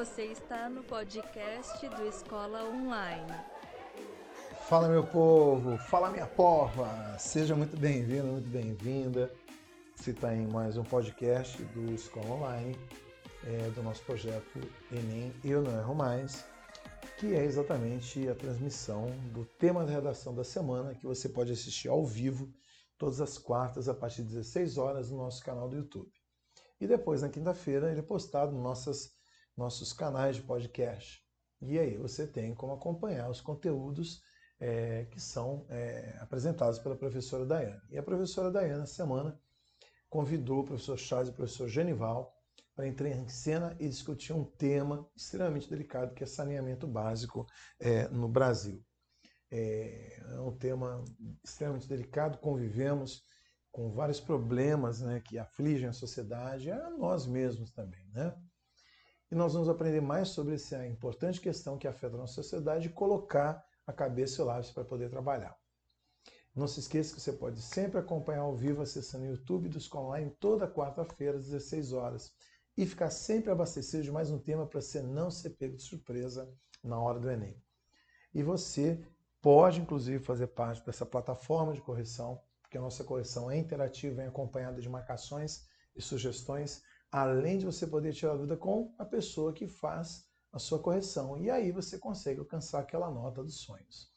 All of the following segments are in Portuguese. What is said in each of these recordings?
Você está no podcast do Escola Online. Fala meu povo, fala minha porra! Seja muito bem-vindo, muito bem-vinda. Você está em mais um podcast do Escola Online, é, do nosso projeto Enem Eu Não Erro Mais, que é exatamente a transmissão do tema da redação da semana, que você pode assistir ao vivo todas as quartas a partir de 16 horas no nosso canal do YouTube. E depois, na quinta-feira, ele é postado nos nossas, nossos canais de podcast. E aí você tem como acompanhar os conteúdos é, que são é, apresentados pela professora Dayana. E a professora Dayana, essa semana, convidou o professor Charles e o professor Genival para entrar em cena e discutir um tema extremamente delicado, que é saneamento básico é, no Brasil. É, é um tema extremamente delicado, convivemos com vários problemas né, que afligem a sociedade, a nós mesmos também. Né? E nós vamos aprender mais sobre essa importante questão que afeta a nossa sociedade e colocar a cabeça e o lápis para poder trabalhar. Não se esqueça que você pode sempre acompanhar ao vivo acessando o YouTube do Escola Online toda quarta-feira às 16 horas e ficar sempre abastecido de mais um tema para você não ser pego de surpresa na hora do Enem. E você pode, inclusive, fazer parte dessa plataforma de correção porque a nossa correção é interativa, vem acompanhada de marcações e sugestões, além de você poder tirar dúvida com a pessoa que faz a sua correção. E aí você consegue alcançar aquela nota dos sonhos.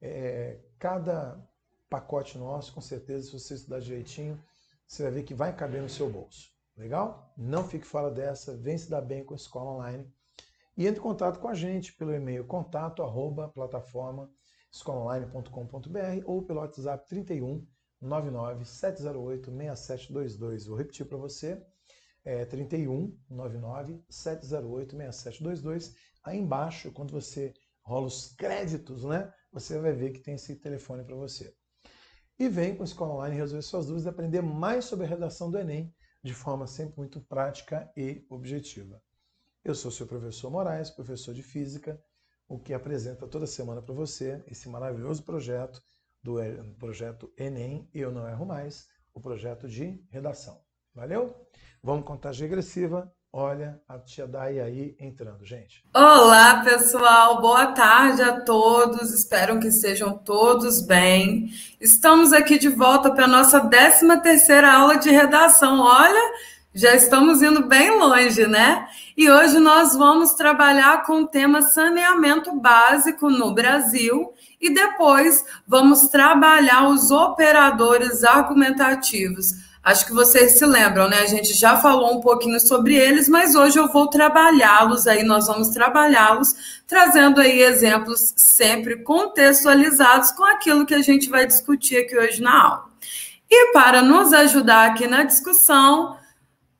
É, cada pacote nosso, com certeza, se você estudar direitinho, você vai ver que vai caber no seu bolso. Legal? Não fique fora dessa, vem se dar bem com a escola online. E entre em contato com a gente pelo e-mail contato arroba plataforma escolaonline.com.br ou pelo WhatsApp 31 997086722. Vou repetir para você. É 31 997086722. Aí embaixo, quando você rola os créditos, né, você vai ver que tem esse telefone para você. E vem com a Escola Online resolver suas dúvidas e aprender mais sobre a redação do Enem de forma sempre muito prática e objetiva. Eu sou seu professor Moraes, professor de Física, o que apresenta toda semana para você esse maravilhoso projeto do projeto Enem Eu Não Erro Mais, o projeto de redação. Valeu? Vamos contagem regressiva. Olha a tia Dai aí entrando, gente. Olá, pessoal. Boa tarde a todos. Espero que sejam todos bem. Estamos aqui de volta para a nossa 13 terceira aula de redação. Olha, já estamos indo bem longe, né? E hoje nós vamos trabalhar com o tema saneamento básico no Brasil e depois vamos trabalhar os operadores argumentativos. Acho que vocês se lembram, né? A gente já falou um pouquinho sobre eles, mas hoje eu vou trabalhá-los aí, nós vamos trabalhá-los, trazendo aí exemplos sempre contextualizados com aquilo que a gente vai discutir aqui hoje na aula. E para nos ajudar aqui na discussão,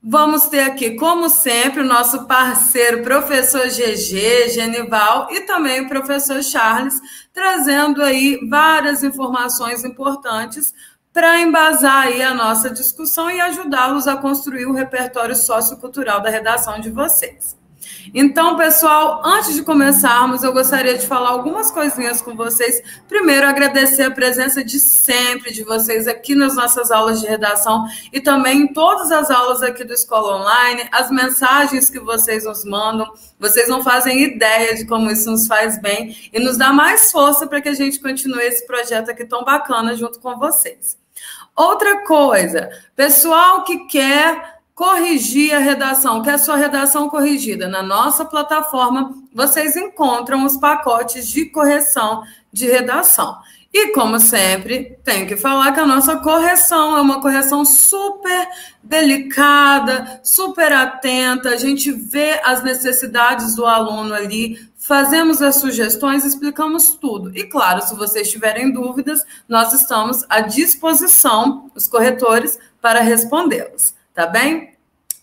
Vamos ter aqui, como sempre, o nosso parceiro, professor GG, Genival, e também o professor Charles, trazendo aí várias informações importantes para embasar aí a nossa discussão e ajudá-los a construir o repertório sociocultural da redação de vocês. Então, pessoal, antes de começarmos, eu gostaria de falar algumas coisinhas com vocês. Primeiro, agradecer a presença de sempre de vocês aqui nas nossas aulas de redação e também em todas as aulas aqui do Escola Online, as mensagens que vocês nos mandam. Vocês não fazem ideia de como isso nos faz bem e nos dá mais força para que a gente continue esse projeto aqui tão bacana junto com vocês. Outra coisa, pessoal que quer corrigir a redação, que a sua redação corrigida. Na nossa plataforma, vocês encontram os pacotes de correção de redação. E, como sempre, tem que falar que a nossa correção é uma correção super delicada, super atenta, a gente vê as necessidades do aluno ali, fazemos as sugestões, explicamos tudo. E, claro, se vocês tiverem dúvidas, nós estamos à disposição, os corretores, para respondê-las tá bem?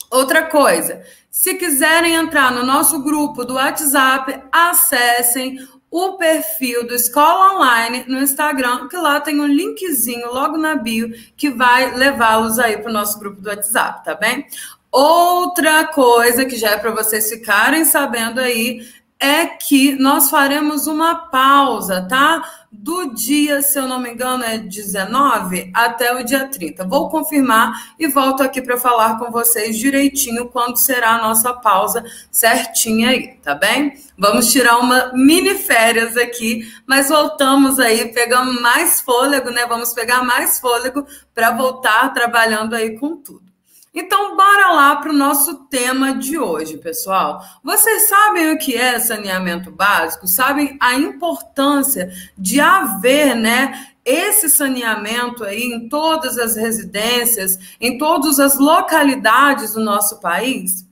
Outra coisa, se quiserem entrar no nosso grupo do WhatsApp, acessem o perfil do Escola Online no Instagram, que lá tem um linkzinho logo na bio que vai levá-los aí para o nosso grupo do WhatsApp, tá bem? Outra coisa que já é para vocês ficarem sabendo aí é que nós faremos uma pausa, tá? Do dia, se eu não me engano, é 19 até o dia 30. Vou confirmar e volto aqui para falar com vocês direitinho quando será a nossa pausa certinha aí, tá bem? Vamos tirar uma mini férias aqui, mas voltamos aí, pegamos mais fôlego, né? Vamos pegar mais fôlego para voltar trabalhando aí com tudo. Então, bora lá para o nosso tema de hoje, pessoal. Vocês sabem o que é saneamento básico? Sabem a importância de haver, né, esse saneamento aí em todas as residências, em todas as localidades do nosso país?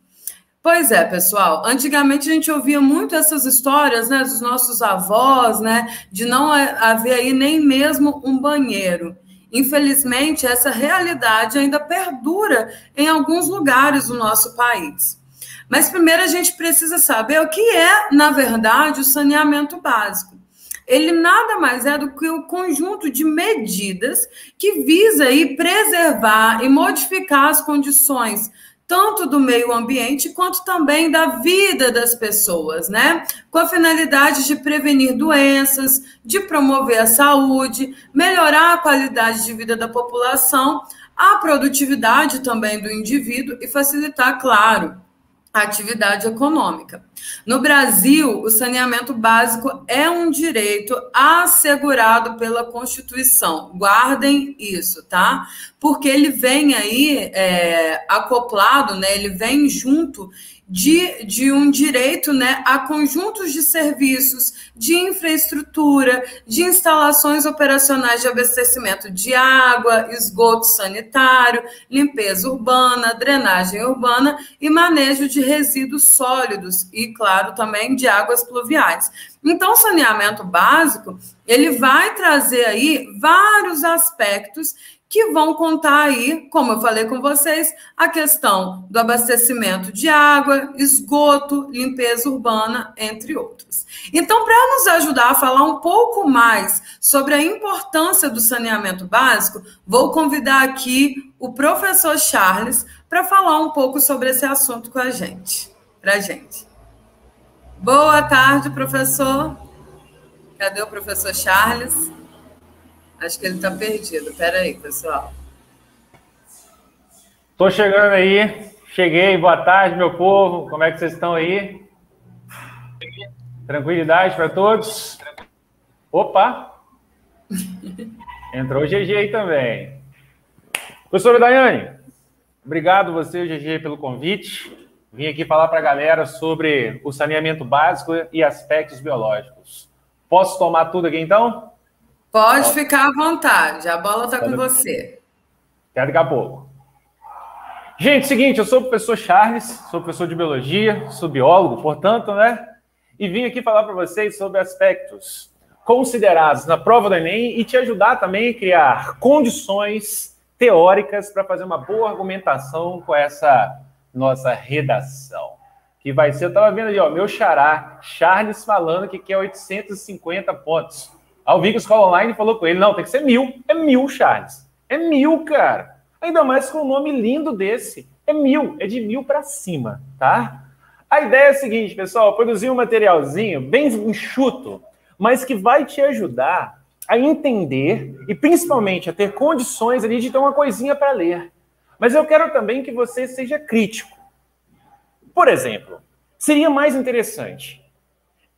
Pois é, pessoal. Antigamente a gente ouvia muito essas histórias, né, dos nossos avós, né, de não haver aí nem mesmo um banheiro. Infelizmente, essa realidade ainda perdura em alguns lugares do nosso país. Mas primeiro a gente precisa saber o que é, na verdade, o saneamento básico. Ele nada mais é do que o um conjunto de medidas que visa aí preservar e modificar as condições tanto do meio ambiente quanto também da vida das pessoas, né? Com a finalidade de prevenir doenças, de promover a saúde, melhorar a qualidade de vida da população, a produtividade também do indivíduo e facilitar, claro, a atividade econômica. No Brasil, o saneamento básico é um direito assegurado pela Constituição. Guardem isso, tá? Porque ele vem aí é, acoplado, né? Ele vem junto de, de um direito né, a conjuntos de serviços, de infraestrutura, de instalações operacionais de abastecimento de água, esgoto sanitário, limpeza urbana, drenagem urbana e manejo de resíduos sólidos e, claro, também de águas pluviais. Então, o saneamento básico, ele vai trazer aí vários aspectos que vão contar aí, como eu falei com vocês, a questão do abastecimento de água, esgoto, limpeza urbana, entre outros. Então, para nos ajudar a falar um pouco mais sobre a importância do saneamento básico, vou convidar aqui o professor Charles para falar um pouco sobre esse assunto com a gente, para gente. Boa tarde, professor. Cadê o professor Charles? Acho que ele está perdido. Pera aí, pessoal. Estou chegando aí. Cheguei. Boa tarde, meu povo. Como é que vocês estão aí? Tranquilidade para todos? Opa! Entrou o GG aí também. Professora Daiane, obrigado você, GG, pelo convite. Vim aqui falar para a galera sobre o saneamento básico e aspectos biológicos. Posso tomar tudo aqui então? Pode ficar à vontade, a bola está com você. Até daqui a pouco. Gente, seguinte, eu sou o professor Charles, sou professor de biologia, sou biólogo, portanto, né? E vim aqui falar para vocês sobre aspectos considerados na prova do Enem e te ajudar também a criar condições teóricas para fazer uma boa argumentação com essa nossa redação. Que vai ser, eu estava vendo ali, ó, meu xará, Charles falando que quer 850 pontos. Ao vi que a escola online falou com ele: não, tem que ser mil. É mil, Charles. É mil, cara. Ainda mais com um nome lindo desse. É mil, é de mil para cima, tá? A ideia é a seguinte, pessoal: produzir um materialzinho bem enxuto, mas que vai te ajudar a entender e principalmente a ter condições ali de ter uma coisinha para ler. Mas eu quero também que você seja crítico. Por exemplo, seria mais interessante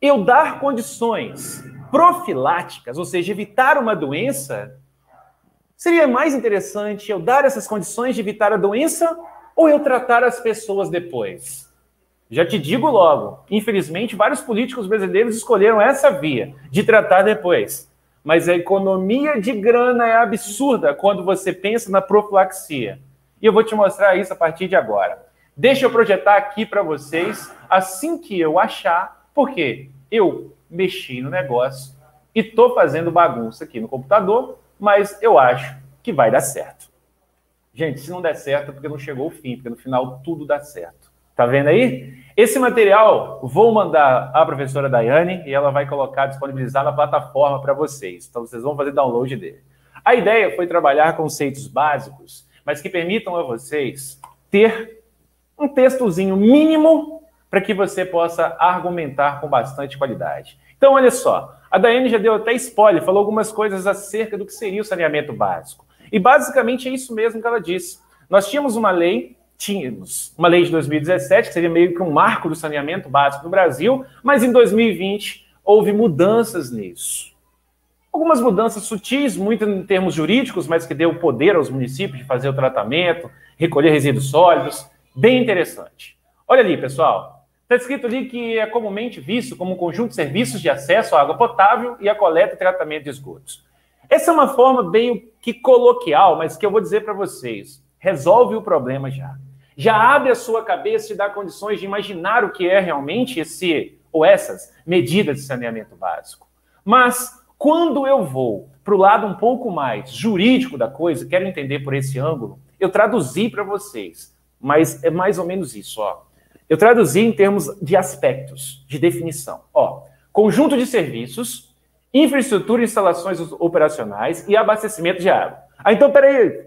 eu dar condições profiláticas, ou seja, evitar uma doença, seria mais interessante eu dar essas condições de evitar a doença ou eu tratar as pessoas depois? Já te digo logo, infelizmente, vários políticos brasileiros escolheram essa via de tratar depois. Mas a economia de grana é absurda quando você pensa na profilaxia. E eu vou te mostrar isso a partir de agora. Deixa eu projetar aqui para vocês assim que eu achar, porque eu mexi no negócio e estou fazendo bagunça aqui no computador, mas eu acho que vai dar certo. Gente, se não der certo é porque não chegou o fim, porque no final tudo dá certo. Tá vendo aí? Esse material vou mandar à professora Daiane e ela vai colocar, disponibilizar na plataforma para vocês. Então vocês vão fazer download dele. A ideia foi trabalhar conceitos básicos, mas que permitam a vocês ter um textozinho mínimo para que você possa argumentar com bastante qualidade. Então, olha só, a Daiane já deu até spoiler, falou algumas coisas acerca do que seria o saneamento básico. E basicamente é isso mesmo que ela disse. Nós tínhamos uma lei, tínhamos uma lei de 2017, que seria meio que um marco do saneamento básico no Brasil, mas em 2020 houve mudanças nisso. Algumas mudanças sutis, muito em termos jurídicos, mas que deu poder aos municípios de fazer o tratamento, recolher resíduos sólidos. Bem interessante. Olha ali, pessoal. Está escrito ali que é comumente visto como um conjunto de serviços de acesso à água potável e a coleta e tratamento de esgotos. Essa é uma forma bem que coloquial, mas que eu vou dizer para vocês. Resolve o problema já. Já abre a sua cabeça e dá condições de imaginar o que é realmente esse ou essas medidas de saneamento básico. Mas quando eu vou para o lado um pouco mais jurídico da coisa, quero entender por esse ângulo, eu traduzi para vocês, mas é mais ou menos isso, ó. Eu traduzi em termos de aspectos, de definição. Ó, conjunto de serviços, infraestrutura, instalações operacionais e abastecimento de água. Ah, então, peraí.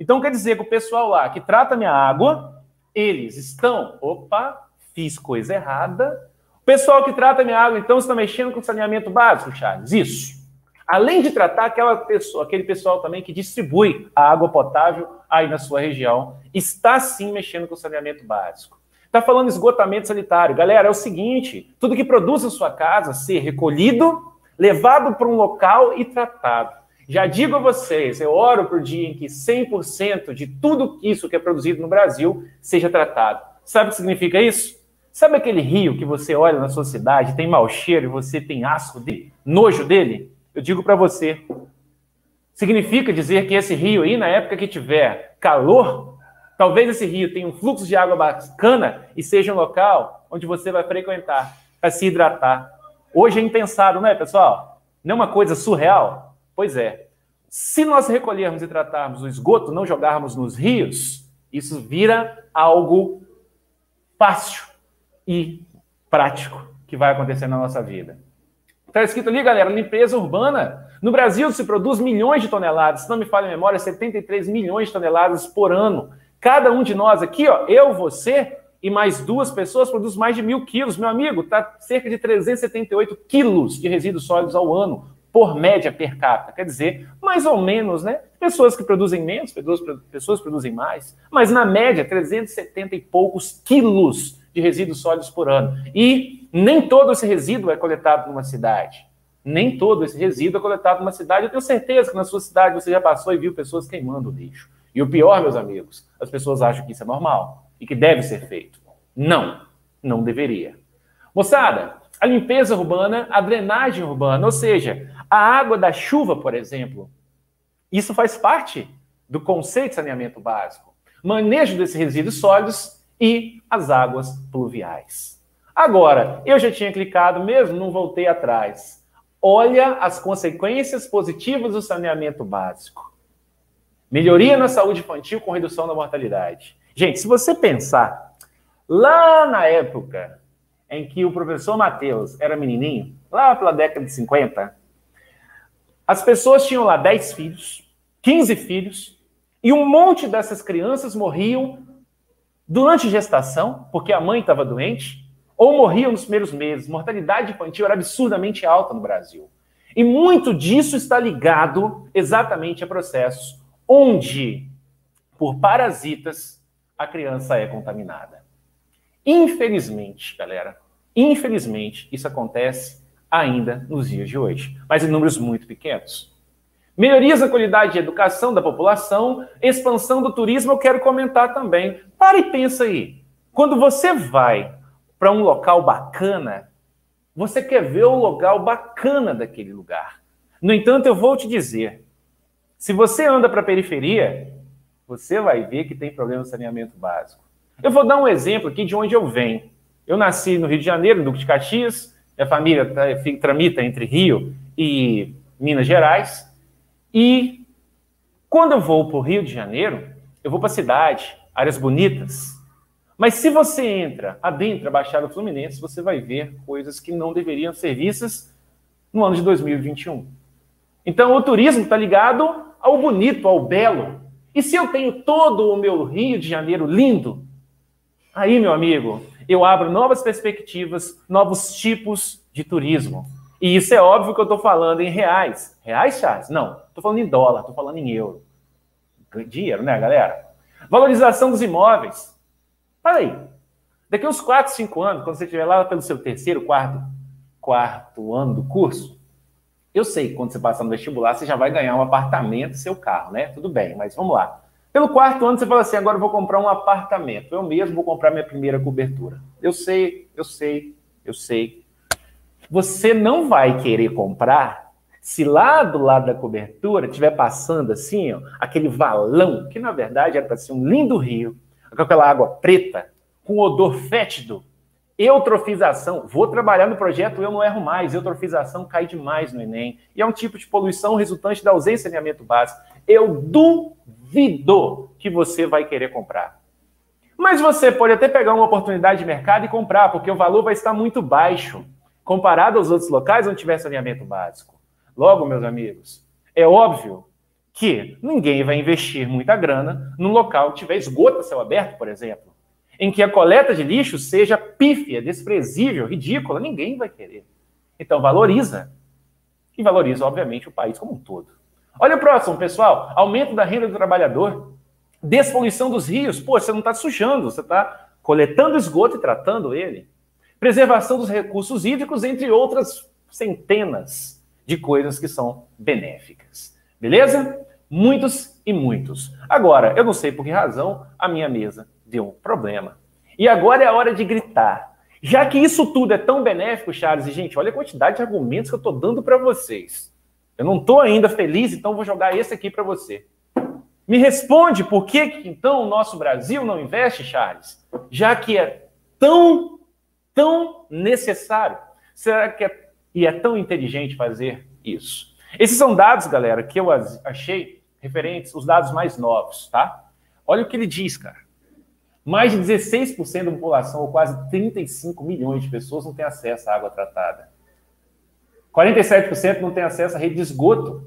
Então quer dizer que o pessoal lá que trata minha água, eles estão, opa, fiz coisa errada, Pessoal que trata minha água, então, está mexendo com saneamento básico, Charles? Isso. Além de tratar aquela pessoa, aquele pessoal também que distribui a água potável aí na sua região, está sim mexendo com saneamento básico. Está falando esgotamento sanitário. Galera, é o seguinte: tudo que produz na sua casa ser recolhido, levado para um local e tratado. Já digo a vocês, eu oro por dia em que 100% de tudo isso que é produzido no Brasil seja tratado. Sabe o que significa isso? Sabe aquele rio que você olha na sua cidade, tem mau cheiro e você tem asco dele, nojo dele? Eu digo para você, significa dizer que esse rio aí, na época que tiver calor, talvez esse rio tenha um fluxo de água bacana e seja um local onde você vai frequentar para se hidratar. Hoje é impensado, não é, pessoal? Não é uma coisa surreal? Pois é. Se nós recolhermos e tratarmos o esgoto, não jogarmos nos rios, isso vira algo fácil e prático que vai acontecer na nossa vida. Está escrito ali, galera, limpeza urbana. No Brasil se produz milhões de toneladas, se não me falha a memória, 73 milhões de toneladas por ano. Cada um de nós aqui, ó, eu, você e mais duas pessoas produz mais de mil quilos. Meu amigo, está cerca de 378 quilos de resíduos sólidos ao ano, por média per capita. Quer dizer, mais ou menos, né? Pessoas que produzem menos, pessoas, pessoas produzem mais, mas na média, 370 e poucos quilos de resíduos sólidos por ano. E nem todo esse resíduo é coletado numa cidade. Nem todo esse resíduo é coletado numa cidade. Eu tenho certeza que na sua cidade você já passou e viu pessoas queimando o lixo. E o pior, meus amigos, as pessoas acham que isso é normal e que deve ser feito. Não, não deveria. Moçada, a limpeza urbana, a drenagem urbana, ou seja, a água da chuva, por exemplo, isso faz parte do conceito de saneamento básico. Manejo desses resíduos sólidos e as águas pluviais. Agora, eu já tinha clicado mesmo, não voltei atrás. Olha as consequências positivas do saneamento básico. Melhoria na saúde infantil com redução da mortalidade. Gente, se você pensar, lá na época em que o professor Matheus era menininho, lá pela década de 50, as pessoas tinham lá 10 filhos, 15 filhos, e um monte dessas crianças morriam durante gestação, porque a mãe estava doente, ou morriam nos primeiros meses. Mortalidade infantil era absurdamente alta no Brasil. E muito disso está ligado exatamente a processos onde, por parasitas, a criança é contaminada. Infelizmente, galera, infelizmente, isso acontece ainda nos dias de hoje, mas em números muito pequenos. Melhorias na qualidade de educação da população, expansão do turismo, eu quero comentar também. Para e pensa aí. Quando você vai para um local bacana, você quer ver o local bacana daquele lugar. No entanto, eu vou te dizer: se você anda para a periferia, você vai ver que tem problema de saneamento básico. Eu vou dar um exemplo aqui de onde eu venho. Eu nasci no Rio de Janeiro, no Duque de Caxias, minha família tramita entre Rio e Minas Gerais. E quando eu vou para o Rio de Janeiro, eu vou para a cidade, áreas bonitas. Mas se você entra adentro a Baixada Fluminense, você vai ver coisas que não deveriam ser vistas no ano de 2021. Então, o turismo está ligado ao bonito, ao belo. E se eu tenho todo o meu Rio de Janeiro lindo, Aí, meu amigo, eu abro novas perspectivas, novos tipos de turismo. E isso é óbvio que eu estou falando em reais. Reais, Charles? Não, estou falando em dólar, estou falando em euro. Dinheiro, né, galera? Valorização dos imóveis. Fala aí. Daqui uns 4, 5 anos, quando você estiver lá pelo seu terceiro, quarto, quarto ano do curso, eu sei que quando você passar no vestibular, você já vai ganhar um apartamento seu carro, né? Tudo bem, mas vamos lá. Pelo quarto ano, você fala assim: agora eu vou comprar um apartamento. Eu mesmo vou comprar minha primeira cobertura. Eu sei, eu sei, eu sei. Você não vai querer comprar se lá do lado da cobertura estiver passando assim, ó, aquele valão, que na verdade era para ser um lindo rio, com aquela água preta, com odor fétido. Eutrofização. Vou trabalhar no projeto Eu Não Erro Mais. Eutrofização cai demais no Enem. E é um tipo de poluição resultante da ausência de saneamento básico. Eu duvido que você vai querer comprar. Mas você pode até pegar uma oportunidade de mercado e comprar, porque o valor vai estar muito baixo, comparado aos outros locais onde tiver saneamento básico. Logo, meus amigos, é óbvio que ninguém vai investir muita grana num local que tiver esgoto a céu aberto, por exemplo em que a coleta de lixo seja pífia, desprezível, ridícula, ninguém vai querer. Então valoriza. E valoriza, obviamente, o país como um todo. Olha o próximo, pessoal. Aumento da renda do trabalhador. Despoluição dos rios. Pô, você não está sujando, você está coletando esgoto e tratando ele. Preservação dos recursos hídricos, entre outras centenas de coisas que são benéficas. Beleza? Muitos e muitos. Agora, eu não sei por que razão a minha mesa deu um problema. E agora é a hora de gritar. Já que isso tudo é tão benéfico, Charles, e gente, olha a quantidade de argumentos que eu estou dando para vocês. Eu não estou ainda feliz, então vou jogar esse aqui para você. Me responde por que então o nosso Brasil não investe, Charles? Já que é tão, tão necessário. Será que é, e é tão inteligente fazer isso? Esses são dados, galera, que eu achei referentes, os dados mais novos, tá? Olha o que ele diz, cara. Mais de 16% da população, ou quase 35 milhões de pessoas, não tem acesso à água tratada. 47% não tem acesso à rede de esgoto.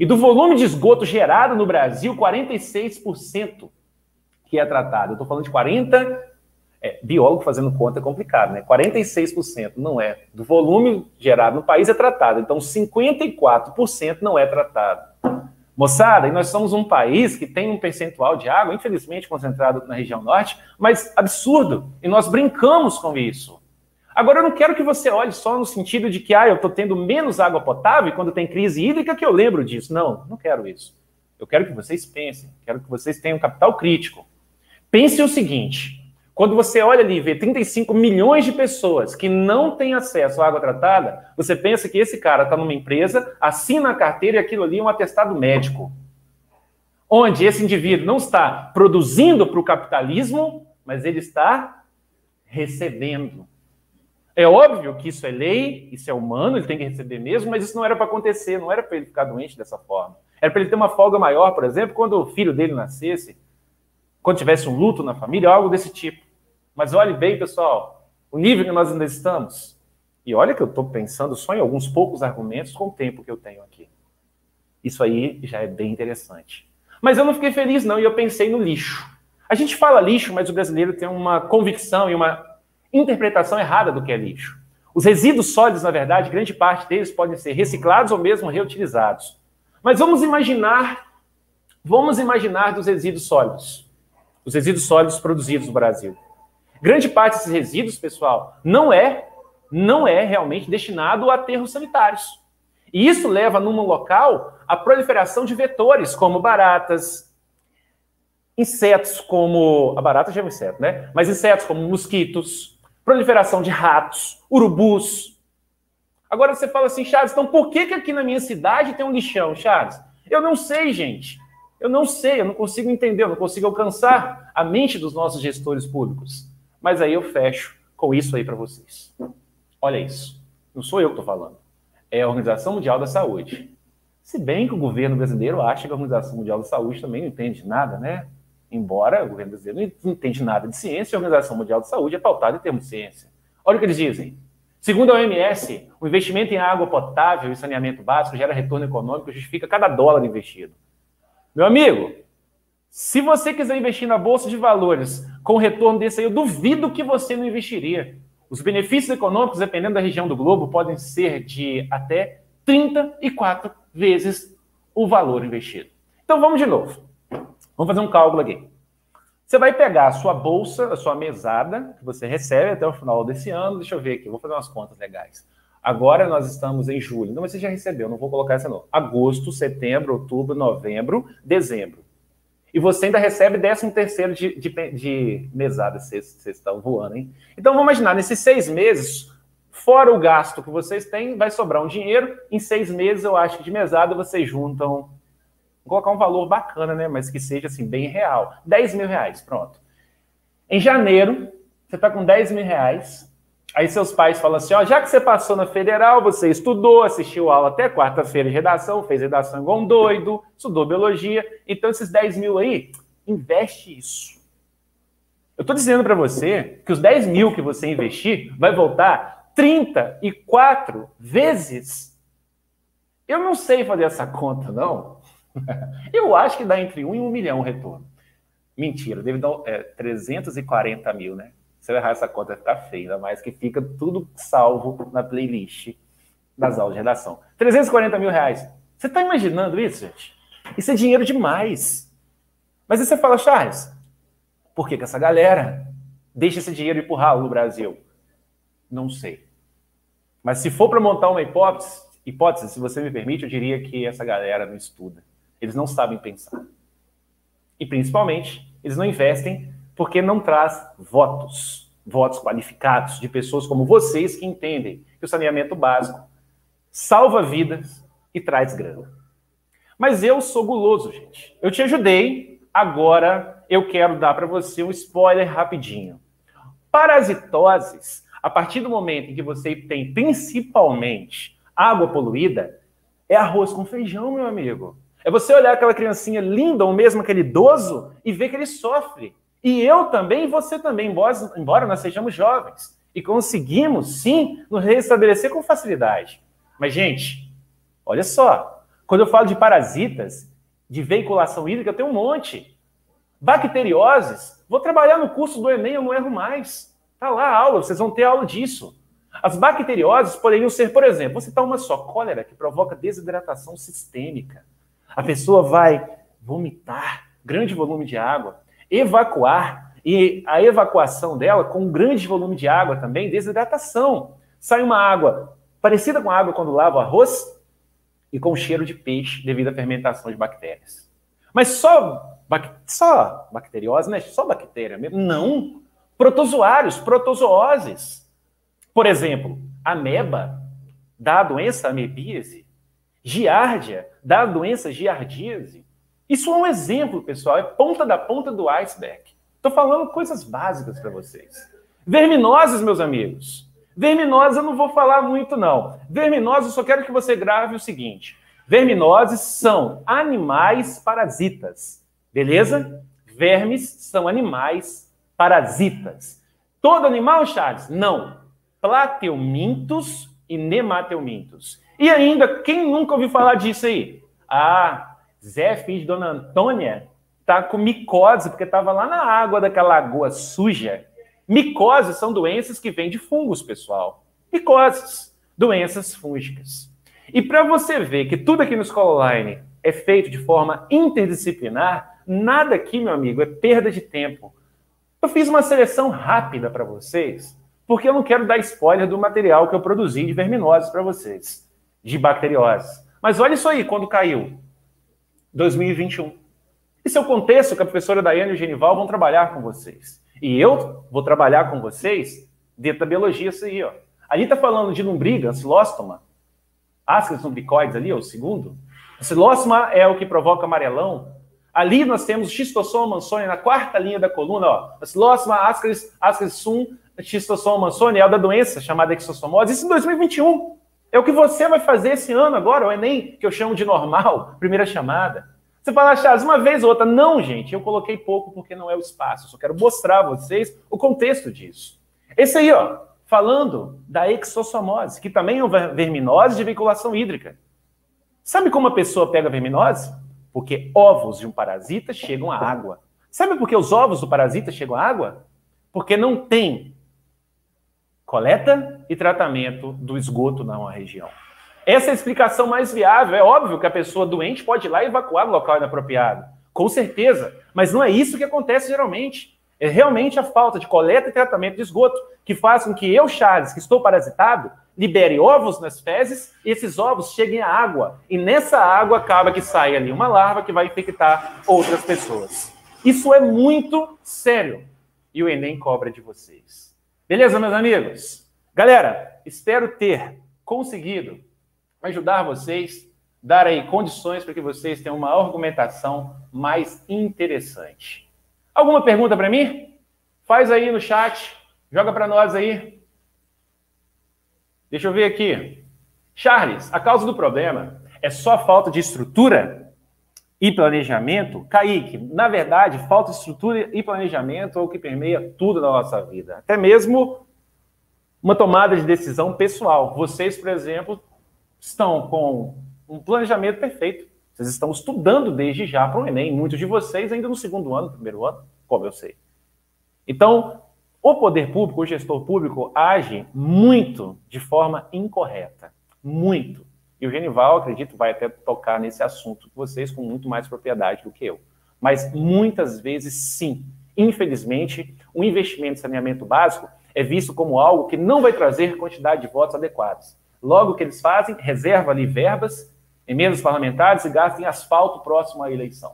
E do volume de esgoto gerado no Brasil, 46% que é tratado. Eu estou falando de 40%, é, biólogo fazendo conta é complicado, né? 46% não é. Do volume gerado no país é tratado. Então, 54% não é tratado. Moçada, e nós somos um país que tem um percentual de água, infelizmente concentrado na região norte, mas absurdo. E nós brincamos com isso. Agora, eu não quero que você olhe só no sentido de que, ah, eu estou tendo menos água potável e quando tem crise hídrica que eu lembro disso. Não, não quero isso. Eu quero que vocês pensem, quero que vocês tenham capital crítico. Pense o seguinte: quando você olha ali e vê 35 milhões de pessoas que não têm acesso à água tratada, você pensa que esse cara está numa empresa, assina a carteira e aquilo ali é um atestado médico. Onde esse indivíduo não está produzindo para o capitalismo, mas ele está recebendo. É óbvio que isso é lei, isso é humano, ele tem que receber mesmo, mas isso não era para acontecer, não era para ele ficar doente dessa forma. Era para ele ter uma folga maior, por exemplo, quando o filho dele nascesse, quando tivesse um luto na família, algo desse tipo. Mas olhe bem, pessoal, o nível que nós ainda estamos. E olha que eu estou pensando só em alguns poucos argumentos com o tempo que eu tenho aqui. Isso aí já é bem interessante. Mas eu não fiquei feliz, não, e eu pensei no lixo. A gente fala lixo, mas o brasileiro tem uma convicção e uma interpretação errada do que é lixo. Os resíduos sólidos, na verdade, grande parte deles podem ser reciclados ou mesmo reutilizados. Mas vamos imaginar, vamos imaginar dos resíduos sólidos, os resíduos sólidos produzidos no Brasil. Grande parte desses resíduos, pessoal, não é, não é realmente destinado a aterros sanitários. E isso leva, num local, a proliferação de vetores, como baratas, insetos como. A barata já é um inseto, né? Mas insetos como mosquitos, proliferação de ratos, urubus. Agora você fala assim, Charles, então por que, que aqui na minha cidade tem um lixão, Charles? Eu não sei, gente. Eu não sei, eu não consigo entender, eu não consigo alcançar a mente dos nossos gestores públicos. Mas aí eu fecho com isso aí para vocês. Olha isso. Não sou eu que estou falando. É a Organização Mundial da Saúde. Se bem que o governo brasileiro acha que a Organização Mundial da Saúde também não entende nada, né? Embora o governo brasileiro não entende nada de ciência, a Organização Mundial da Saúde é pautada em termos de ciência. Olha o que eles dizem. Segundo a OMS, o investimento em água potável e saneamento básico gera retorno econômico e justifica cada dólar investido. Meu amigo, Se você quiser investir na bolsa de valores com retorno desse aí, eu duvido que você não investiria. Os benefícios econômicos, dependendo da região do globo, podem ser de até 34 vezes o valor investido. Então vamos de novo. Vamos fazer um cálculo aqui. Você vai pegar a sua bolsa, a sua mesada, que você recebe até o final desse ano. Deixa eu ver aqui, vou fazer umas contas legais. Agora nós estamos em julho. Não, mas você já recebeu, não vou colocar essa não. Agosto, setembro, outubro, novembro, dezembro. E você ainda recebe 13 terceiro de, de, de mesada, vocês, estão voando, hein? Então vamos imaginar, nesses seis meses, fora o gasto que vocês têm, vai sobrar um dinheiro. Em seis meses, eu acho que de mesada vocês juntam. Vou colocar um valor bacana, né? Mas que seja assim, bem real. 10 mil reais, pronto. Em janeiro, você está com 10 mil reais. Aí seus pais falam assim: ó, já que você passou na federal, você estudou, assistiu aula até quarta-feira de redação, fez redação igual um doido, estudou biologia, então esses 10 mil aí, investe isso. Eu estou dizendo para você que os 10 mil que você investir vai voltar 34 vezes. Eu não sei fazer essa conta, não. Eu acho que dá entre 1 e 1 milhão o retorno. Mentira, deve dar é, 340 mil, né? Se eu errar essa conta, vai ficar feio, ainda mais que fica tudo salvo na playlist das aulas de redação. 340 mil reais. Você está imaginando isso, gente? Isso é dinheiro demais. Mas aí você fala, Charles, por que, que essa galera deixa esse dinheiro ralo no Brasil? Não sei. Mas se for para montar uma hipótese, hipótese, se você me permite, eu diria que essa galera não estuda. Eles não sabem pensar. E principalmente, eles não investem porque não traz votos, votos qualificados de pessoas como vocês que entendem que o saneamento básico salva vidas e traz grana. Mas eu sou guloso, gente. Eu te ajudei, agora eu quero dar para você um spoiler rapidinho. Parasitoses, a partir do momento em que você tem principalmente água poluída, é arroz com feijão, meu amigo. É você olhar aquela criancinha linda ou mesmo aquele idoso e ver que ele sofre. E eu também, e você também, embora nós sejamos jovens. E conseguimos, sim, nos restabelecer com facilidade. Mas, gente, olha só. Quando eu falo de parasitas, de veiculação hídrica, tem um monte. Bacterioses, vou trabalhar no curso do Enem, eu não erro mais. Tá lá a aula, vocês vão ter aula disso. As bacterioses poderiam ser, por exemplo, você citar uma só, cólera, que provoca desidratação sistêmica. A pessoa vai vomitar grande volume de água, evacuar, e a evacuação dela com um grande volume de água também, desidratação. Sai uma água parecida com a água quando lava o arroz e com cheiro de peixe devido à fermentação de bactérias. Mas só, só bacteriose, né? Só bactéria mesmo? Não. Protozoários, protozooses. Por exemplo, ameba dá a doença amebíase. Giardia dá a doença giardíase. Isso é um exemplo, pessoal, é ponta da ponta do iceberg. Estou falando coisas básicas para vocês. Verminoses, meus amigos. Verminoses eu não vou falar muito, não. Verminoses, eu só quero que você grave o seguinte: verminoses são animais parasitas. Beleza? Vermes são animais parasitas. Todo animal, Charles? Não. Plateumintos e nemateumintos. E ainda, quem nunca ouviu falar disso aí? Ah, Zé, filho de Dona Antônia, tá com micose, porque estava lá na água daquela lagoa suja. Micoses são doenças que vêm de fungos, pessoal. Micoses, doenças fúngicas. E para você ver que tudo aqui no Escola Online é feito de forma interdisciplinar, nada aqui, meu amigo, é perda de tempo. Eu fiz uma seleção rápida para vocês, porque eu não quero dar spoiler do material que eu produzi de verminoses para vocês, de bacteriose. Mas olha isso aí, quando caiu. 2021. Esse é o contexto que a professora Daiane e o Genival vão trabalhar com vocês. E eu vou trabalhar com vocês dentro da biologia isso aí, ó. Ali está falando de lombriga, ancilóstoma, ascaris lumbricoides ali, ó, o segundo. Ancilóstoma é o que provoca amarelão. Ali nós temos o xistossoma mansoni na quarta linha da coluna, ó. Ancilóstoma, ascaris, ascaris sum, xistossoma mansoni é o da doença chamada exossomose. Isso em 2021. É o que você vai fazer esse ano agora, o Enem, que eu chamo de normal, primeira chamada. Você fala, Charles, uma vez ou outra. Não, gente, eu coloquei pouco porque não é o espaço. Eu só quero mostrar a vocês o contexto disso. Esse aí, ó, falando da exossomose, que também é uma verminose de veiculação hídrica. Sabe como a pessoa pega verminose? Porque ovos de um parasita chegam à água. Sabe por que os ovos do parasita chegam à água? Porque não tem coleta e tratamento do esgoto na região. Essa é a explicação mais viável. É óbvio que a pessoa doente pode ir lá e evacuar no local inapropriado. Com certeza. Mas não é isso que acontece geralmente. É realmente a falta de coleta e tratamento de esgoto que faz com que eu, Charles, que estou parasitado, libere ovos nas fezes e esses ovos cheguem à água. E nessa água acaba que sai ali uma larva que vai infectar outras pessoas. Isso é muito sério. E o Enem cobra de vocês. Beleza, meus amigos? Galera, espero ter conseguido ajudar vocês, dar aí condições para que vocês tenham uma argumentação mais interessante. Alguma pergunta para mim? Faz aí no chat, joga para nós aí. Deixa eu ver aqui. Charles, a causa do problema é só falta de estrutura e planejamento? Kaique, na verdade, falta de estrutura e planejamento é o que permeia tudo na nossa vida. Até mesmo uma tomada de decisão pessoal. Vocês, por exemplo, estão com um planejamento perfeito. Vocês estão estudando desde já para o Enem. Muitos de vocês ainda no segundo ano, primeiro ano, como eu sei. Então, o poder público, o gestor público, age muito de forma incorreta. Muito. E o Genival, acredito, vai até tocar nesse assunto com vocês com muito mais propriedade do que eu. Mas muitas vezes, sim. Infelizmente, o investimento em saneamento básico é visto como algo que não vai trazer quantidade de votos adequados. Logo, o que eles fazem? Reserva ali verbas emendas parlamentares e gastam em asfalto próximo à eleição.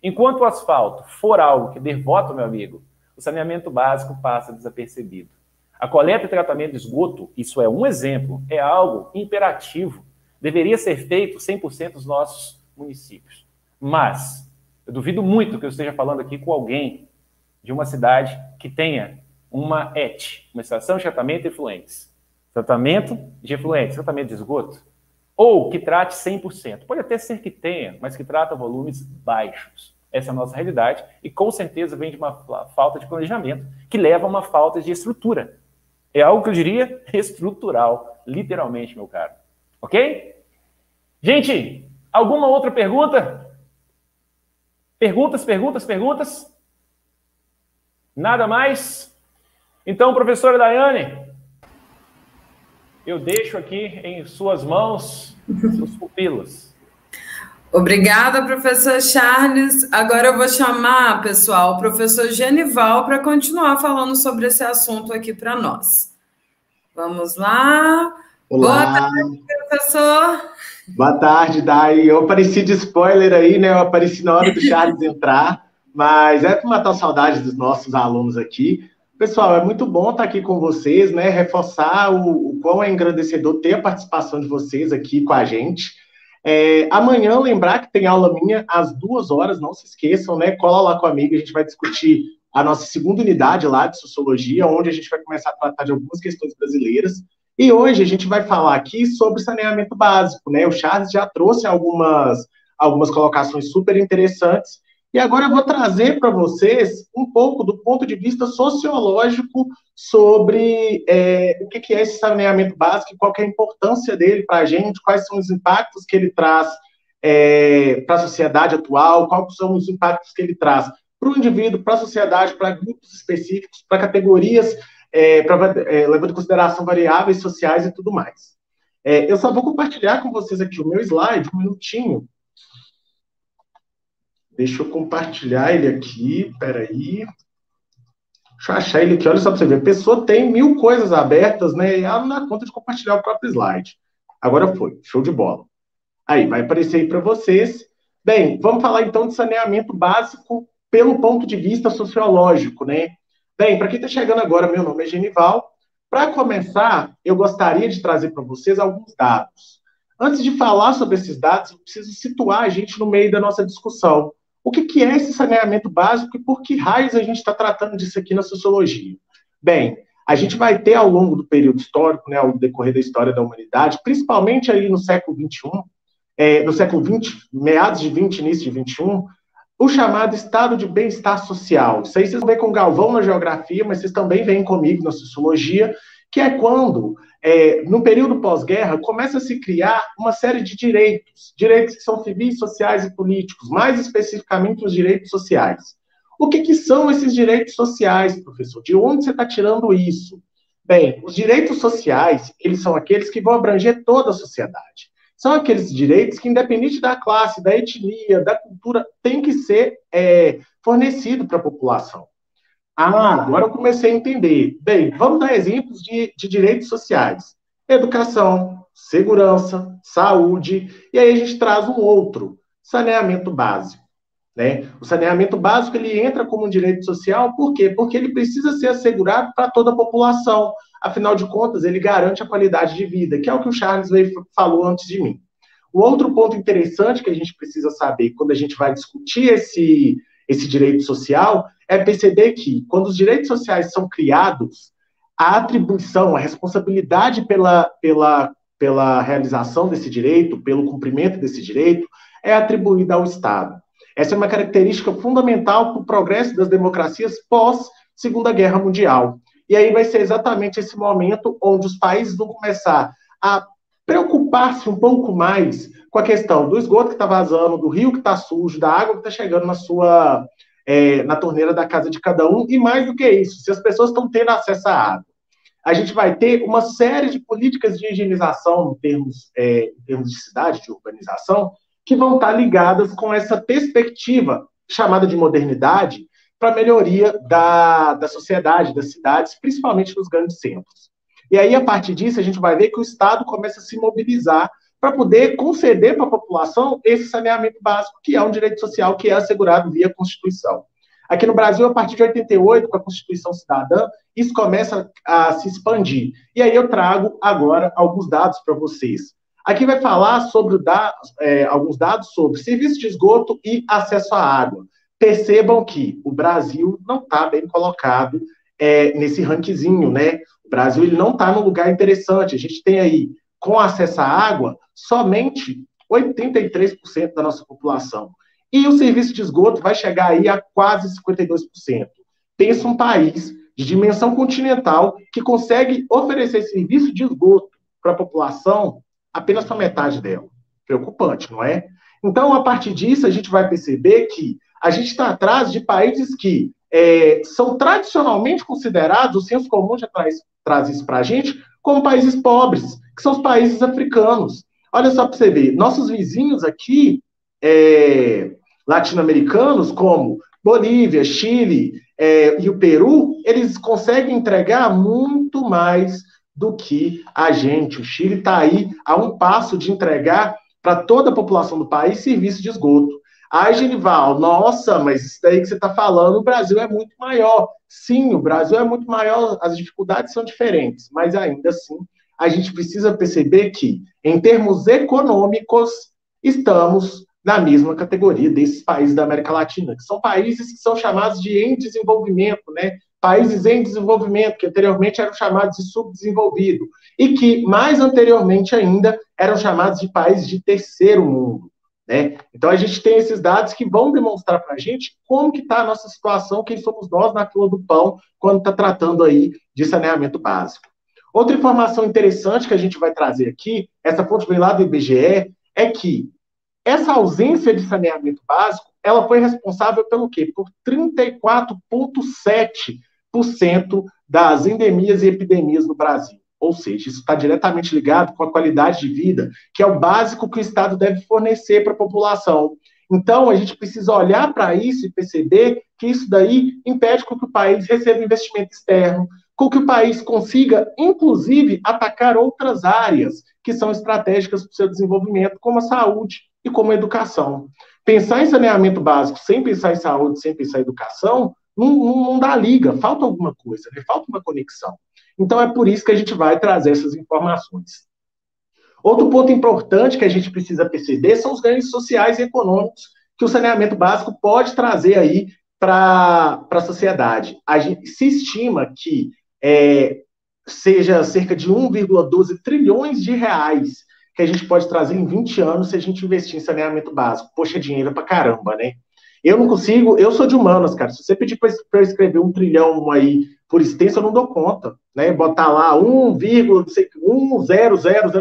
Enquanto o asfalto for algo que dê voto, meu amigo, o saneamento básico passa desapercebido. A coleta e tratamento de esgoto, isso é um exemplo, é algo imperativo. Deveria ser feito 100% nos nossos municípios. Mas eu duvido muito que eu esteja falando aqui com alguém de uma cidade que tenha uma ET, uma estação de tratamento de efluentes. Tratamento de efluentes, tratamento de esgoto ou que trate 100%. Pode até ser que tenha, mas que trata volumes baixos. Essa é a nossa realidade e com certeza vem de uma falta de planejamento que leva a uma falta de estrutura. É algo que eu diria estrutural, literalmente, meu caro. Ok? Gente, alguma outra pergunta? Perguntas, perguntas, perguntas? Nada mais? Então, professora Daiane, eu deixo aqui em suas mãos seus pupilos. Obrigada, professor Charles. Agora eu vou chamar, pessoal, o professor Genival para continuar falando sobre esse assunto aqui para nós. Vamos lá. Olá. Boa tarde, professor. Boa tarde, Dai. Eu apareci de spoiler aí, né? Eu apareci na hora do Charles entrar, mas é para matar a saudade dos nossos alunos aqui. Pessoal, é muito bom estar aqui com vocês, né? Reforçar o, o quão é engrandecedor ter a participação de vocês aqui com a gente. É, amanhã, lembrar que tem aula minha às duas horas, não se esqueçam, né? Cola lá com a amiga, a gente vai discutir a nossa segunda unidade lá de sociologia, onde a gente vai começar a tratar de algumas questões brasileiras. E hoje a gente vai falar aqui sobre saneamento básico, né? O Charles já trouxe algumas, algumas colocações super interessantes e agora eu vou trazer para vocês um pouco do ponto de vista sociológico sobre é, o que é esse saneamento básico, qual é a importância dele para a gente, quais são os impactos que ele traz é, para a sociedade atual, quais são os impactos que ele traz para o indivíduo, para a sociedade, para grupos específicos, para categorias, é, pra, é, levando em consideração variáveis sociais e tudo mais. É, eu só vou compartilhar com vocês aqui o meu slide, um minutinho, Deixa eu compartilhar ele aqui, peraí. Deixa eu achar ele aqui, olha só para você ver. A pessoa tem mil coisas abertas, né? E ela não dá conta de compartilhar o próprio slide. Agora foi, show de bola. Aí, vai aparecer aí para vocês. Bem, vamos falar então de saneamento básico pelo ponto de vista sociológico, né? Bem, para quem está chegando agora, meu nome é Genival. Para começar, eu gostaria de trazer para vocês alguns dados. Antes de falar sobre esses dados, eu preciso situar a gente no meio da nossa discussão. O que, que é esse saneamento básico e por que raios a gente está tratando disso aqui na sociologia? Bem, a gente vai ter ao longo do período histórico, né, ao decorrer da história da humanidade, principalmente ali no século XXI, é, no século XX, meados de 20, início de 21, o chamado estado de bem-estar social. Isso aí vocês vão ver com Galvão na geografia, mas vocês também veem comigo na sociologia, que é quando é, no período pós-guerra, começa a se criar uma série de direitos, direitos que são civis, sociais e políticos, mais especificamente os direitos sociais. O que, que são esses direitos sociais, professor? De onde você está tirando isso? Bem, os direitos sociais, eles são aqueles que vão abranger toda a sociedade. São aqueles direitos que, independente da classe, da etnia, da cultura, tem que ser é, fornecido para a população. Ah, agora eu comecei a entender. Bem, vamos dar exemplos de, de direitos sociais: educação, segurança, saúde, e aí a gente traz um outro, saneamento básico. Né? O saneamento básico ele entra como um direito social, por quê? Porque ele precisa ser assegurado para toda a população. Afinal de contas, ele garante a qualidade de vida, que é o que o Charles falou antes de mim. O outro ponto interessante que a gente precisa saber quando a gente vai discutir esse, esse direito social é perceber que, quando os direitos sociais são criados, a atribuição, a responsabilidade pela, pela, pela realização desse direito, pelo cumprimento desse direito, é atribuída ao Estado. Essa é uma característica fundamental para o progresso das democracias pós Segunda Guerra Mundial. E aí vai ser exatamente esse momento onde os países vão começar a preocupar-se um pouco mais com a questão do esgoto que está vazando, do rio que está sujo, da água que está chegando na sua é, na torneira da casa de cada um, e mais do que isso, se as pessoas estão tendo acesso à água. A gente vai ter uma série de políticas de higienização em termos, é, em termos de cidade, de urbanização, que vão estar ligadas com essa perspectiva chamada de modernidade para a melhoria da, da sociedade, das cidades, principalmente nos grandes centros. E aí, a partir disso, a gente vai ver que o Estado começa a se mobilizar para poder conceder para a população esse saneamento básico, que é um direito social que é assegurado via Constituição. Aqui no Brasil, a partir de 88, com a Constituição Cidadã, isso começa a se expandir. E aí eu trago agora alguns dados para vocês. Aqui vai falar sobre dados, é, alguns dados sobre serviço de esgoto e acesso à água. Percebam que o Brasil não está bem colocado é, nesse rankzinho, né? O Brasil ele não está num lugar interessante. A gente tem aí, com acesso à água, somente 83% da nossa população. E o serviço de esgoto vai chegar aí a quase 52%. Pensa um país de dimensão continental que consegue oferecer serviço de esgoto para a população apenas para metade dela. Preocupante, não é? Então, a partir disso, a gente vai perceber que a gente está atrás de países que é, são tradicionalmente considerados, o senso comum já traz, traz isso para a gente, como países pobres, que são os países africanos. Olha só para você ver, nossos vizinhos aqui, é, latino-americanos, como Bolívia, Chile é, e o Peru, eles conseguem entregar muito mais do que a gente. O Chile está aí a um passo de entregar para toda a população do país serviço de esgoto. Ai, Genival, nossa, mas isso daí que você está falando, o Brasil é muito maior. Sim, o Brasil é muito maior, as dificuldades são diferentes, mas ainda assim, a gente precisa perceber que, em termos econômicos, estamos na mesma categoria desses países da América Latina, que são países que são chamados de em desenvolvimento, né? países em desenvolvimento, que anteriormente eram chamados de subdesenvolvido, e que, mais anteriormente ainda, eram chamados de países de terceiro mundo. Né? Então, a gente tem esses dados que vão demonstrar para a gente como que está a nossa situação, quem somos nós na fila do pão, quando está tratando aí de saneamento básico. Outra informação interessante que a gente vai trazer aqui, essa fonte vem lá do IBGE, é que essa ausência de saneamento básico, ela foi responsável pelo quê? Por 34,7% das endemias e epidemias no Brasil. Ou seja, isso está diretamente ligado com a qualidade de vida, que é o básico que o Estado deve fornecer para a população. Então, a gente precisa olhar para isso e perceber que isso daí impede que o país receba investimento externo, com que o país consiga, inclusive, atacar outras áreas que são estratégicas para o seu desenvolvimento, como a saúde e como a educação. Pensar em saneamento básico sem pensar em saúde, sem pensar em educação, não, não, dá liga, falta alguma coisa, né? falta uma conexão. Então é por isso que a gente vai trazer essas informações. Outro ponto importante que a gente precisa perceber são os ganhos sociais e econômicos que o saneamento básico pode trazer aí para a sociedade. A gente se estima que é, seja cerca de 1,12 trilhões de reais que a gente pode trazer em 20 anos se a gente investir em saneamento básico. Poxa, dinheiro para caramba, né? Eu não consigo, eu sou de humanas, cara. Se você pedir para eu escrever um trilhão aí por extenso, eu não dou conta, né? Botar lá 1,100,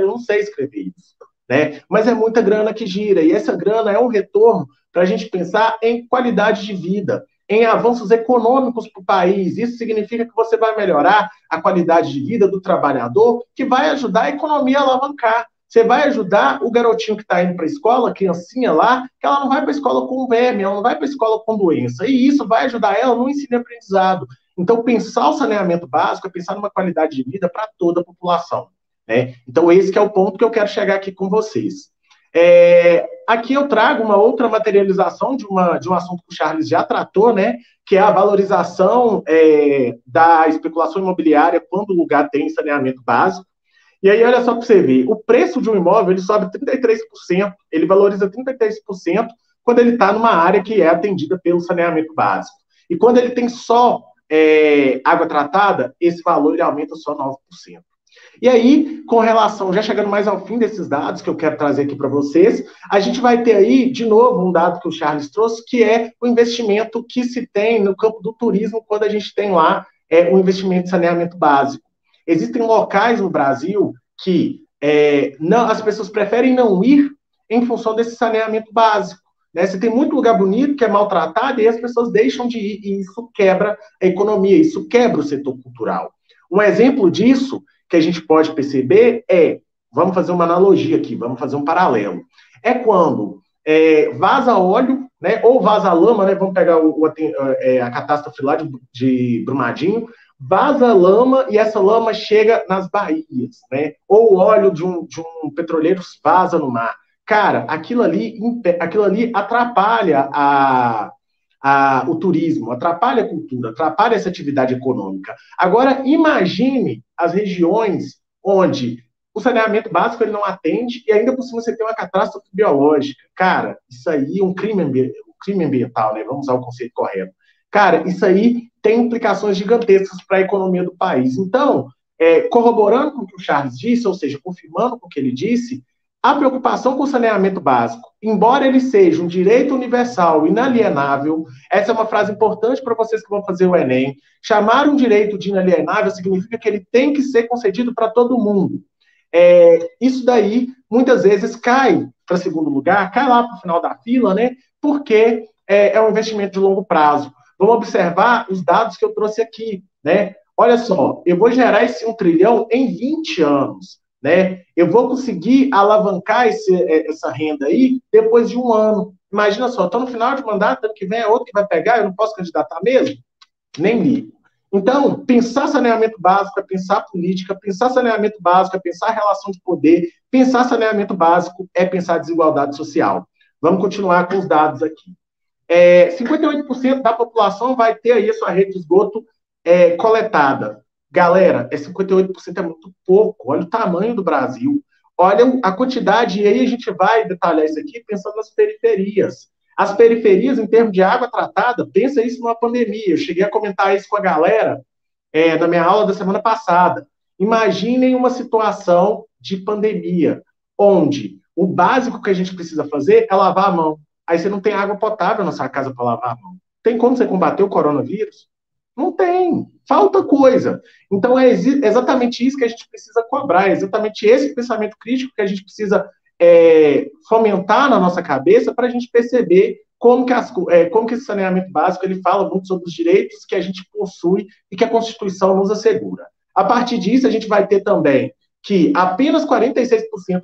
eu não sei escrever isso, né? Mas é muita grana que gira, e essa grana é um retorno para a gente pensar em qualidade de vida, em avanços econômicos para o país. Isso significa que você vai melhorar a qualidade de vida do trabalhador, que vai ajudar a economia a alavancar. Você vai ajudar o garotinho que está indo para a escola, a criancinha lá, que ela não vai para a escola com verme, ela não vai para a escola com doença. E isso vai ajudar ela no ensino e aprendizado. Então, pensar o saneamento básico é pensar numa qualidade de vida para toda a população. Né? Então, esse é o ponto que eu quero chegar aqui com vocês. É, aqui eu trago uma outra materialização de, uma, de um assunto que o Charles já tratou, né? Que é a valorização é, da especulação imobiliária quando o lugar tem saneamento básico. E aí, olha só para você ver, o preço de um imóvel ele sobe 33%, ele valoriza 33% quando ele está numa área que é atendida pelo saneamento básico. E quando ele tem só é, água tratada, esse valor ele aumenta só 9%. E aí, com relação, já chegando mais ao fim desses dados que eu quero trazer aqui para vocês, a gente vai ter aí, de novo, um dado que o Charles trouxe, que é o investimento que se tem no campo do turismo quando a gente tem lá é, o investimento em saneamento básico. Existem locais no Brasil que é, não, as pessoas preferem não ir em função desse saneamento básico. Né? Você tem muito lugar bonito que é maltratado e as pessoas deixam de ir, e isso quebra a economia, isso quebra o setor cultural. Um exemplo disso que a gente pode perceber é, vamos fazer uma analogia aqui, vamos fazer um paralelo. É quando é, vaza óleo, né, ou vaza lama, né, vamos pegar o, o, é, a catástrofe lá de, de Brumadinho, vaza lama e essa lama chega nas baías, né? Ou o óleo de um, de um petroleiro vaza no mar. Cara, aquilo ali, aquilo ali atrapalha a, a, o turismo, atrapalha a cultura, atrapalha essa atividade econômica. Agora, imagine as regiões onde o saneamento básico ele não atende e ainda por cima você tem uma catástrofe biológica. Cara, isso aí é um crime, um crime ambiental, né? Vamos usar o conceito correto. Cara, isso aí tem implicações gigantescas para a economia do país. Então, é, corroborando com o que o Charles disse, ou seja, confirmando com o que ele disse, a preocupação com o saneamento básico, embora ele seja um direito universal inalienável, essa é uma frase importante para vocês que vão fazer o Enem. Chamar um direito de inalienável significa que ele tem que ser concedido para todo mundo. É, isso daí, muitas vezes, cai para segundo lugar, cai lá para o final da fila, né? Porque é, é um investimento de longo prazo. Vamos observar os dados que eu trouxe aqui, né? Olha só, eu vou gerar esse um trilhão em 20 anos né? Eu vou conseguir alavancar esse, é, essa renda aí depois de um ano. Imagina só, estou no final de mandato, ano que vem é outro que vai pegar, eu não posso candidatar mesmo? Nem ligo. Então, pensar saneamento básico é pensar política, pensar saneamento básico é pensar relação de poder, pensar saneamento básico é pensar desigualdade social. Vamos continuar com os dados aqui. É, 58% da população vai ter aí a sua rede de esgoto é, coletada. Galera, é 58% é muito pouco. Olha o tamanho do Brasil. Olha a quantidade, e aí a gente vai detalhar isso aqui pensando nas periferias. As periferias, em termos de água tratada, pensa isso numa pandemia. Eu cheguei a comentar isso com a galera é, na minha aula da semana passada. Imaginem uma situação de pandemia, onde o básico que a gente precisa fazer é lavar a mão. Aí você não tem água potável na sua casa para lavar a mão. Tem como você combater o coronavírus? Não tem. Falta coisa. Então é exatamente isso que a gente precisa cobrar, é exatamente esse pensamento crítico que a gente precisa é, fomentar na nossa cabeça para a gente perceber como que, as, é, como que esse saneamento básico ele fala muito sobre os direitos que a gente possui e que a Constituição nos assegura. A partir disso, a gente vai ter também que apenas 46%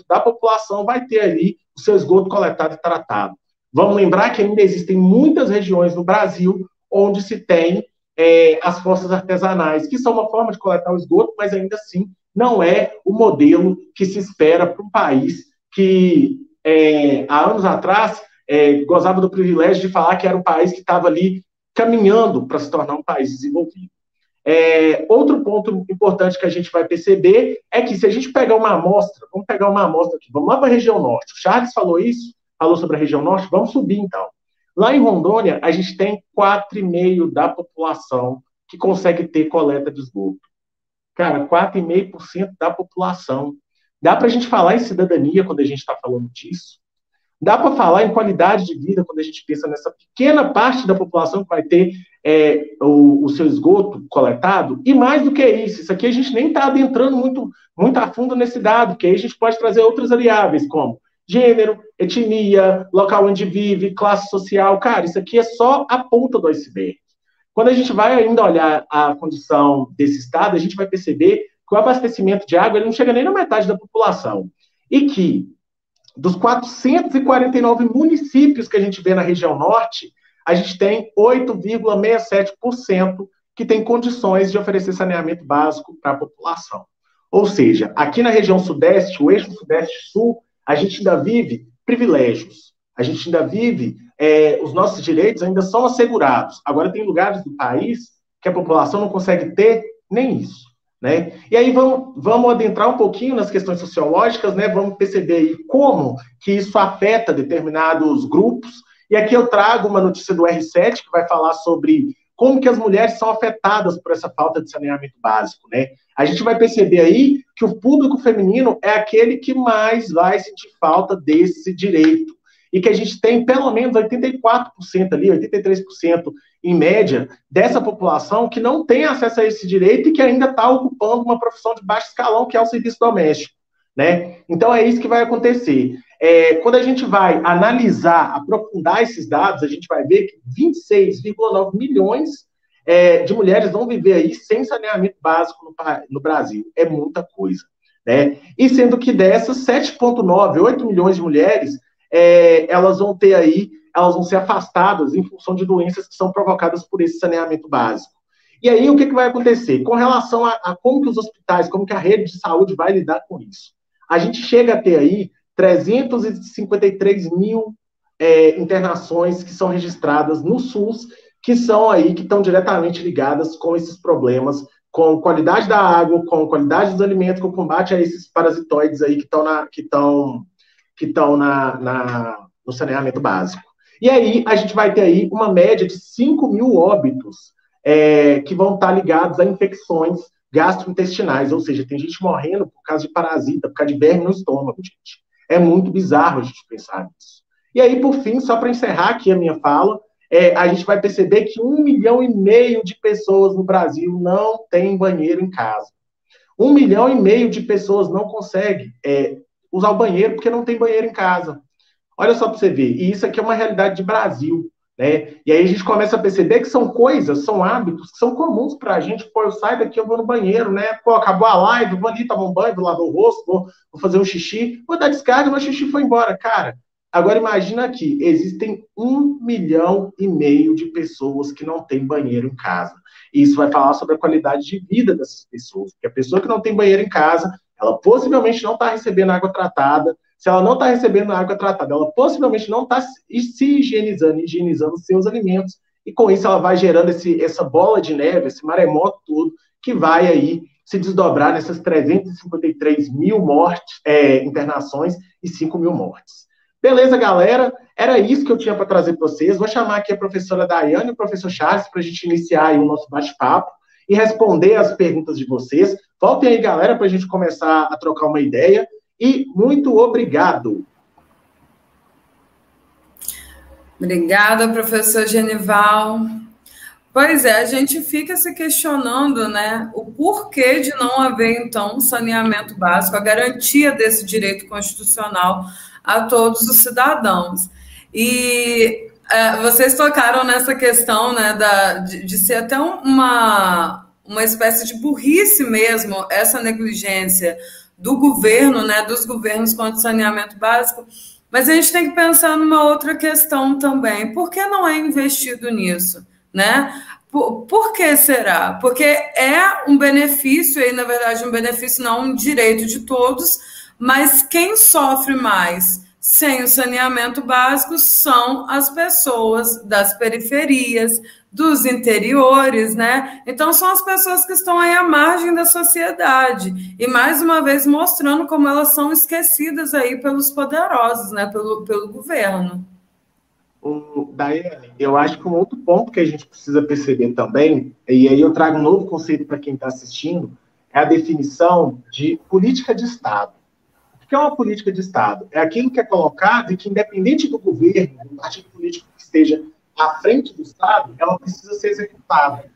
da população vai ter ali o seu esgoto coletado e tratado. Vamos lembrar que ainda existem muitas regiões no Brasil onde se tem é, as fossas artesanais, que são uma forma de coletar o esgoto, mas ainda assim não é o modelo que se espera para um país que é, há anos atrás é, gozava do privilégio de falar que era um país que estava ali caminhando para se tornar um país desenvolvido. É, outro ponto importante que a gente vai perceber é que se a gente pegar uma amostra, vamos pegar uma amostra aqui, vamos lá para a região norte. O Charles falou isso, falou sobre a região norte, vamos subir então. Lá em Rondônia, a gente tem 4,5% da população que consegue ter coleta de esgoto. Cara, 4,5% da população. Dá para a gente falar em cidadania quando a gente está falando disso? Dá para falar em qualidade de vida quando a gente pensa nessa pequena parte da população que vai ter é, o, o, seu esgoto coletado? E mais do que isso, isso aqui a gente nem está adentrando muito, muito a fundo nesse dado, que aí a gente pode trazer outras variáveis, como gênero, etnia, local onde vive, classe social. Cara, isso aqui é só a ponta do iceberg. Quando a gente vai ainda olhar a condição desse estado, a gente vai perceber que o abastecimento de água ele não chega nem na metade da população. E que dos 449 municípios que a gente vê na região norte, a gente tem 8,67% que tem condições de oferecer saneamento básico para a população. Ou seja, aqui na região sudeste, o eixo sudeste-sul, a gente ainda vive privilégios. A gente ainda vive, é, os nossos direitos ainda são assegurados. Agora, tem lugares do país que a população não consegue ter nem isso. Né? E aí vamos, vamos adentrar um pouquinho nas questões sociológicas, né? vamos perceber aí como que isso afeta determinados grupos. E aqui eu trago uma notícia do R7 que vai falar sobre como que as mulheres são afetadas por essa falta de saneamento básico, né? A gente vai perceber aí que o público feminino é aquele que mais vai sentir falta desse direito. E que a gente tem pelo menos 84% ali, 83% em média, dessa população que não tem acesso a esse direito e que ainda está ocupando uma profissão de baixo escalão, que é o serviço doméstico. Né? Então é isso que vai acontecer. É, quando a gente vai analisar, aprofundar esses dados, a gente vai ver que 26,9 milhões é, de mulheres vão viver aí sem saneamento básico no, no Brasil. É muita coisa. Né? E sendo que dessas, 7,9, 8 milhões de mulheres, é, elas vão ter aí elas vão ser afastadas em função de doenças que são provocadas por esse saneamento básico. E aí, o que, que vai acontecer? Com relação a, a, como que os hospitais, como que a rede de saúde vai lidar com isso? A gente chega a ter aí 353 mil é, internações que são registradas no SUS, que são aí, que estão diretamente ligadas com esses problemas, com qualidade da água, com qualidade dos alimentos, com combate a esses parasitoides aí que estão na, que estão que estão na, na, no saneamento básico. E aí a gente vai ter aí uma média de 5 mil óbitos é, que vão estar ligados a infecções gastrointestinais, ou seja, tem gente morrendo por causa de parasita, por causa de verme no estômago, gente. É muito bizarro a gente pensar nisso. E aí, por fim, só para encerrar aqui a minha fala, é, a gente vai perceber que um milhão e meio de pessoas no Brasil não tem banheiro em casa. Um milhão e meio de pessoas não consegue é, usar o banheiro porque não tem banheiro em casa. Olha só para você ver. E isso aqui é uma realidade de Brasil. Né? E aí a gente começa a perceber que são coisas, são hábitos que são comuns para a gente. Pô, eu saio daqui, eu vou no banheiro, né? Pô, acabou a live, vou ali tomar um banho, vou lavar o rosto, vou, vou fazer um xixi, vou dar descarga, meu xixi foi embora. Cara, agora imagina aqui, existem um milhão e meio de pessoas que não têm banheiro em casa. E isso vai falar sobre a qualidade de vida dessas pessoas. Porque a pessoa que não tem banheiro em casa, ela possivelmente não está recebendo água tratada, se ela não está recebendo água tratada, ela possivelmente não está se higienizando, higienizando seus alimentos, e com isso ela vai gerando esse, essa bola de neve, esse maremoto todo, que vai aí se desdobrar nessas 353 mil mortes, é, internações e 5 mil mortes. Beleza, galera? Era isso que eu tinha para trazer para vocês. Vou chamar aqui a professora Daiane e o professor Charles para a gente iniciar o nosso bate-papo e responder as perguntas de vocês. Voltem aí, galera, para a gente começar a trocar uma ideia e muito obrigado. Obrigada, professor Genival. Pois é, a gente fica se questionando, né, o porquê de não haver, então, um saneamento básico, a garantia desse direito constitucional a todos os cidadãos. E é, vocês tocaram nessa questão, né, da, de, de ser até uma, uma espécie de burrice mesmo, essa negligência do governo, né, dos governos contra o saneamento básico, mas a gente tem que pensar numa outra questão também. Por que não é investido nisso? Né? Por, por que será? Porque é um benefício, e na verdade um benefício não um direito de todos, mas quem sofre mais sem o saneamento básico são as pessoas das periferias, dos interiores, né? Então são as pessoas que estão aí à margem da sociedade e mais uma vez mostrando como elas são esquecidas aí pelos poderosos, né? Pelo, pelo governo. O, Daiane, eu acho que um outro ponto que a gente precisa perceber também, e aí eu trago um novo conceito para quem está assistindo, é a definição de política de Estado. O que é uma política de Estado? É aquilo que é colocado e que, independente do governo, do partido político que esteja à frente do Estado, ela precisa ser executada.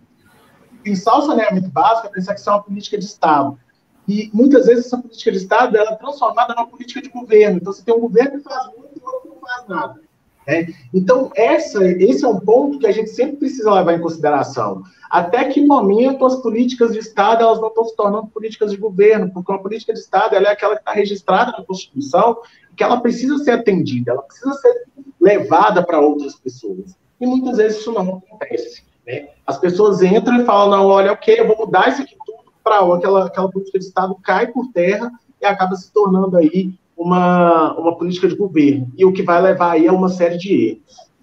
Pensar o saneamento básico é pensar que isso é uma política de Estado. E muitas vezes essa política de Estado ela é transformada numa política de governo. Então você tem um governo que faz muito e outro que não faz nada. É, então, essa, esse é um ponto que a gente sempre precisa levar em consideração. Até que momento as políticas de Estado elas não estão se tornando políticas de governo, porque uma política de Estado ela é aquela que está registrada na Constituição que ela precisa ser atendida, ela precisa ser levada para outras pessoas. E muitas vezes isso não acontece. Né? As pessoas entram e falam, não, olha, ok, eu vou mudar isso aqui tudo para aquela, aquela política de Estado cai por terra e acaba se tornando aí uma, uma política de governo. E o que vai levar aí é uma série de erros.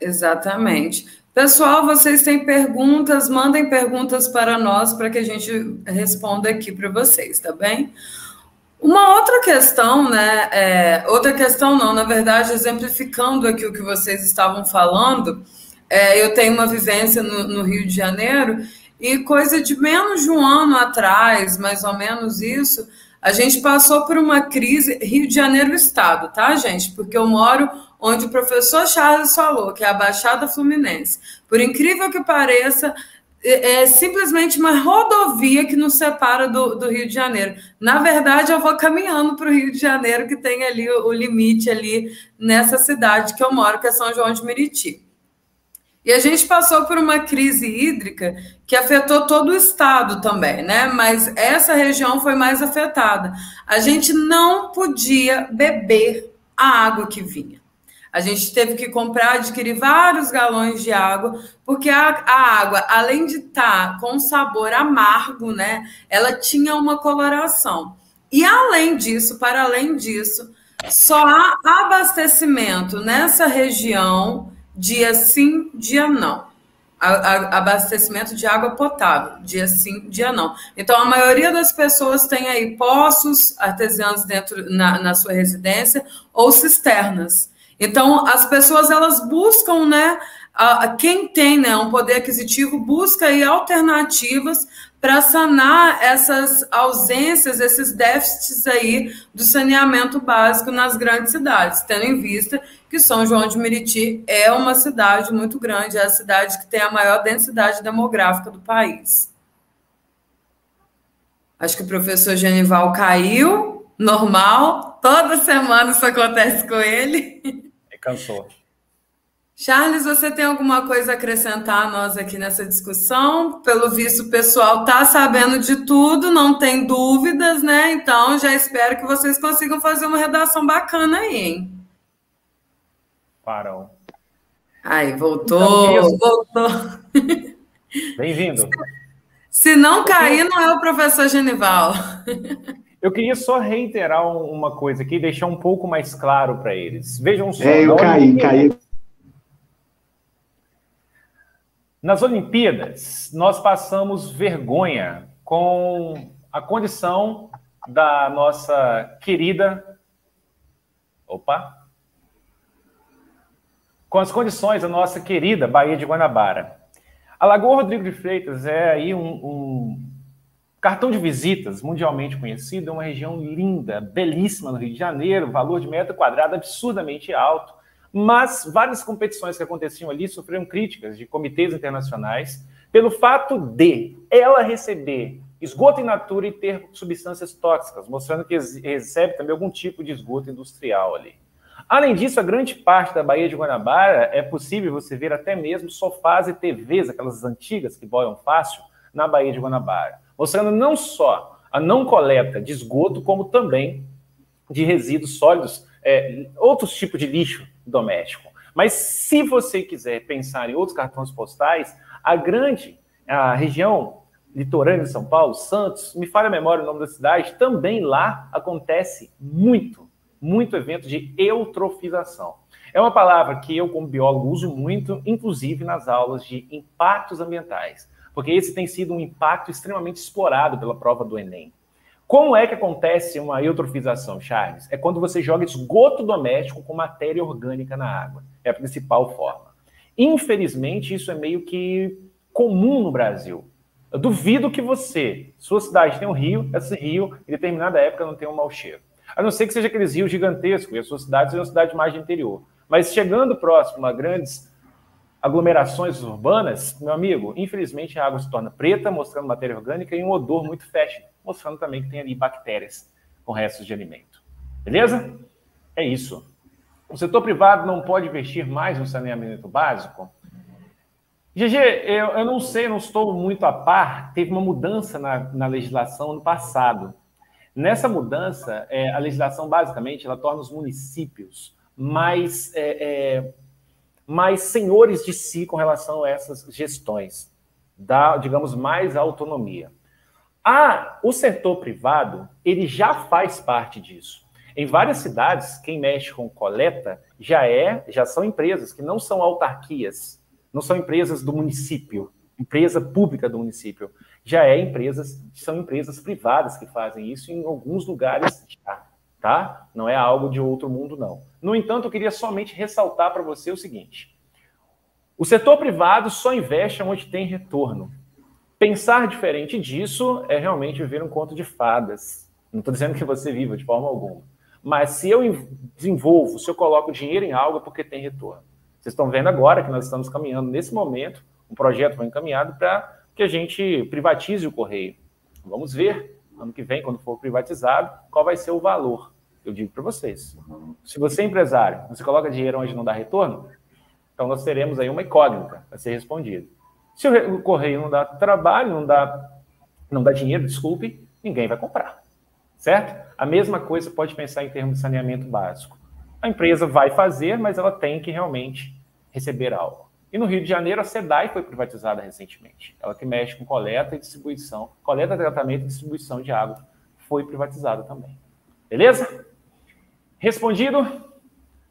Exatamente. Pessoal, vocês têm perguntas? Mandem perguntas para nós para que a gente responda aqui para vocês, tá bem? Uma outra questão, né? É, outra questão não, na verdade, exemplificando aqui o que vocês estavam falando, é, eu tenho uma vivência no, no Rio de Janeiro e coisa de menos de um ano atrás, mais ou menos isso, a gente passou por uma crise, Rio de Janeiro Estado, tá, gente? Porque eu moro onde o professor Charles falou, que é a Baixada Fluminense. Por incrível que pareça, é, é simplesmente uma rodovia que nos separa do, do, Rio de Janeiro. Na verdade, eu vou caminhando para o Rio de Janeiro, que tem ali o, o limite ali nessa cidade que eu moro, que é São João de Meriti. E a gente passou por uma crise hídrica que afetou todo o estado também, né? Mas essa região foi mais afetada. A gente não podia beber a água que vinha. A gente teve que comprar, adquirir vários galões de água, porque a, a água, além de estar tá com sabor amargo, né? Ela tinha uma coloração. E além disso, para além disso, só há abastecimento nessa região dia sim, dia não. A, a, abastecimento de água potável, dia sim, dia não. Então, a maioria das pessoas tem aí poços artesianos dentro na, na sua residência ou cisternas. Então, as pessoas elas buscam, né? A, quem tem né, um poder aquisitivo busca aí alternativas para sanar essas ausências, esses déficits aí do saneamento básico nas grandes cidades, tendo em vista que São João de Meriti é uma cidade muito grande, é a cidade que tem a maior densidade demográfica do país. Acho que o professor Genival caiu, normal, toda semana isso acontece com ele. Cansou. Charles, você tem alguma coisa a acrescentar a nós aqui nessa discussão? Pelo visto, o pessoal está sabendo de tudo, não tem dúvidas, né? Então, já espero que vocês consigam fazer uma redação bacana aí, hein? Parou. Aí, voltou, então, voltou. Bem-vindo. Se não cair, não é o professor Genival. Eu queria só reiterar uma coisa aqui, deixar um pouco mais claro para eles. Vejam só. É, eu caí, caí. Nas Olimpíadas, nós passamos vergonha com a condição da nossa querida. Opa! Com as condições da nossa querida Baía de Guanabara. A Lagoa Rodrigo de Freitas é aí um, um Cartão de visitas, mundialmente conhecido, é uma região linda, belíssima no Rio de Janeiro, valor de metro quadrado absurdamente alto, mas várias competições que aconteciam ali sofreram críticas de comitês internacionais pelo fato de ela receber esgoto in natura e ter substâncias tóxicas, mostrando que recebe também algum tipo de esgoto industrial ali. Além disso, a grande parte da Baía de Guanabara é possível você ver até mesmo sofás e TVs, aquelas antigas que boiam fácil, na Baía de Guanabara mostrando não só a não coleta de esgoto, como também de resíduos sólidos, é, outros tipos de lixo doméstico. Mas se você quiser pensar em outros cartões postais, a grande a região litorânea de São Paulo, Santos, me falha a memória o nome da cidade, também lá acontece muito, muito evento de eutrofização. É uma palavra que eu, como biólogo, uso muito, inclusive nas aulas de impactos ambientais porque esse tem sido um impacto extremamente explorado pela prova do Enem. Como é que acontece uma eutrofização, Charles? É quando você joga esgoto doméstico com matéria orgânica na água. É a principal forma. Infelizmente, isso é meio que comum no Brasil. Eu duvido que você, sua cidade tem um rio, esse rio, em determinada época, não tem um mau cheiro. A não ser que seja aqueles rios gigantescos, e a sua cidade seja uma cidade mais de interior. Mas chegando próximo a grandes aglomerações urbanas, meu amigo, infelizmente a água se torna preta, mostrando matéria orgânica, e um odor muito fétido, mostrando também que tem ali bactérias com restos de alimento. Beleza? É isso. O setor privado não pode investir mais no saneamento básico? GG, eu, eu não sei, não estou muito a par. Teve uma mudança na, na legislação no passado. Nessa mudança, é, a legislação basicamente ela torna os municípios mais, é, é, mais senhores de si com relação a essas gestões, dá, digamos, mais autonomia. Ah, o setor privado ele já faz parte disso. Em várias cidades, quem mexe com coleta já é, já são empresas que não são autarquias, não são empresas do município, empresa pública do município. Já é empresas, são empresas privadas que fazem isso em alguns lugares já, tá? Não é algo de outro mundo não. No entanto, eu queria somente ressaltar para você o seguinte: o setor privado só investe onde tem retorno. Pensar diferente disso é realmente viver um conto de fadas. Não estou dizendo que você viva de forma alguma. Mas se eu desenvolvo, se eu coloco dinheiro em algo, é porque tem retorno. Vocês estão vendo agora que nós estamos caminhando nesse momento, um projeto foi encaminhado para que a gente privatize o correio. Vamos ver, ano que vem, quando for privatizado, qual vai ser o valor. Eu digo para vocês. Se você é empresário, você coloca dinheiro onde não dá retorno, então nós teremos aí uma incógnita a ser respondida. Se o correio não dá trabalho, não dá, não dá dinheiro, desculpe, ninguém vai comprar. Certo? A mesma coisa pode pensar em termos de saneamento básico. A empresa vai fazer, mas ela tem que realmente receber algo. E no Rio de Janeiro, a SEDAI foi privatizada recentemente. Ela que mexe com coleta e distribuição, coleta, tratamento e distribuição de água, foi privatizada também. Beleza? Respondido?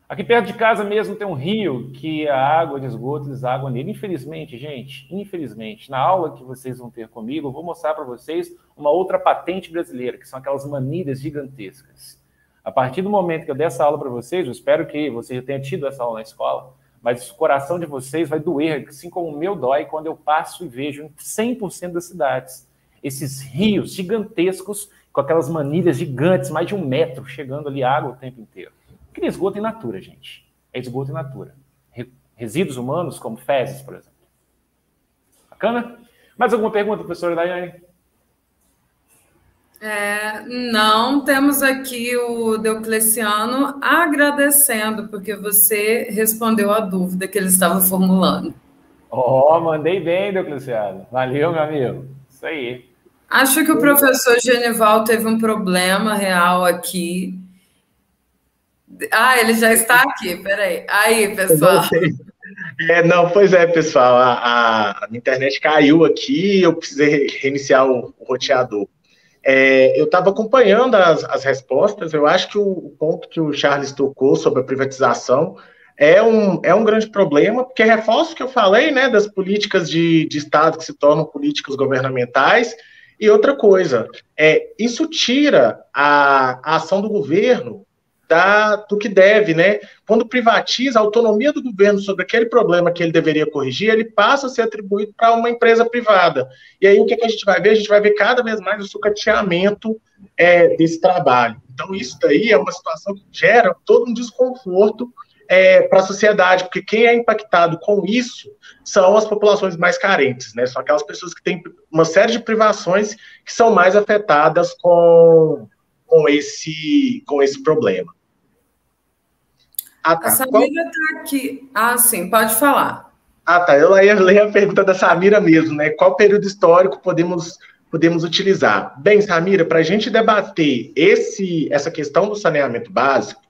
Aqui perto de casa mesmo tem um rio que a água de esgoto deságua nele. Infelizmente, gente, infelizmente, na aula que vocês vão ter comigo, eu vou mostrar para vocês uma outra patente brasileira, que são aquelas manilhas gigantescas. A partir do momento que eu der essa aula para vocês, eu espero que você já tenha tido essa aula na escola, mas o coração de vocês vai doer, assim como o meu dói quando eu passo e vejo em 100% das cidades esses rios gigantescos com aquelas manilhas gigantes, mais de um metro, chegando ali água o tempo inteiro. Porque esgoto em natura, gente. É esgoto em natura. Resíduos humanos, como fezes, por exemplo. Bacana? Mais alguma pergunta, professora Daiane? É, não, temos aqui o Deocleciano agradecendo, porque você respondeu a dúvida que ele estava formulando. Ó, oh, mandei bem, Deocleciano. Valeu, meu amigo. Isso aí. Acho que o professor Genival teve um problema real aqui. Ah, ele já está aqui, peraí. Aí, pessoal. É, não, pois é, pessoal. A, a, internet caiu aqui eu precisei reiniciar o, o roteador. É, eu estava acompanhando as, as, respostas. Eu acho que o, o, ponto que o Charles tocou sobre a privatização é um, é um grande problema, porque reforça o que eu falei, né, das políticas de, de Estado que se tornam políticas governamentais. E outra coisa, é, isso tira a, a ação do governo da, do que deve, né? Quando privatiza a autonomia do governo sobre aquele problema que ele deveria corrigir, ele passa a ser atribuído para uma empresa privada. E aí o que, que, a gente vai ver? A gente vai ver cada vez mais o sucateamento é, desse trabalho. Então, isso daí é uma situação que gera todo um desconforto é, para a sociedade, porque quem é impactado com isso são as populações mais carentes, né? São aquelas pessoas que têm uma série de privações que são mais afetadas com, com, esse, com esse problema. Ah, tá. A Samira está aqui. Ah, sim, pode falar. Ah, tá. Eu ia ler a pergunta da Samira mesmo, né? Qual período histórico podemos, podemos utilizar? Bem, Samira, para a gente debater esse, essa questão do saneamento básico,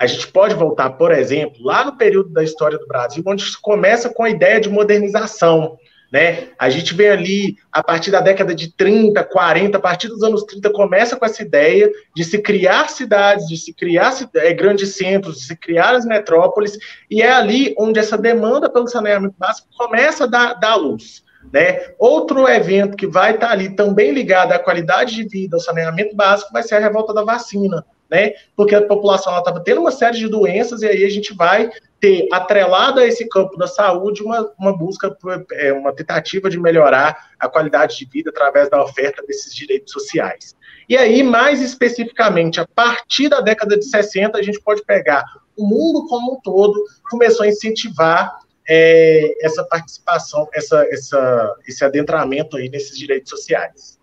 a gente pode voltar, por exemplo, lá no período da história do Brasil, onde começa com a ideia de modernização. Né? A gente vê ali, a partir da década de 30, 40, a partir dos anos 30, começa com essa ideia de se criar cidades, de se criar é, grandes centros, de se criar as metrópoles, e é ali onde essa demanda pelo saneamento básico começa a dar, dar luz. Né? Outro evento que vai estar ali também ligado à qualidade de vida, ao saneamento básico, vai ser a revolta da vacina. Né? Porque a população estava tendo uma série de doenças e aí a gente vai ter atrelado a esse campo da saúde uma, uma busca, é, uma tentativa de melhorar a qualidade de vida através da oferta desses direitos sociais. E aí, mais especificamente, a partir da década de 60, a gente pode pegar o mundo como um todo, começou a incentivar é, essa participação, essa, essa, esse adentramento aí nesses direitos sociais.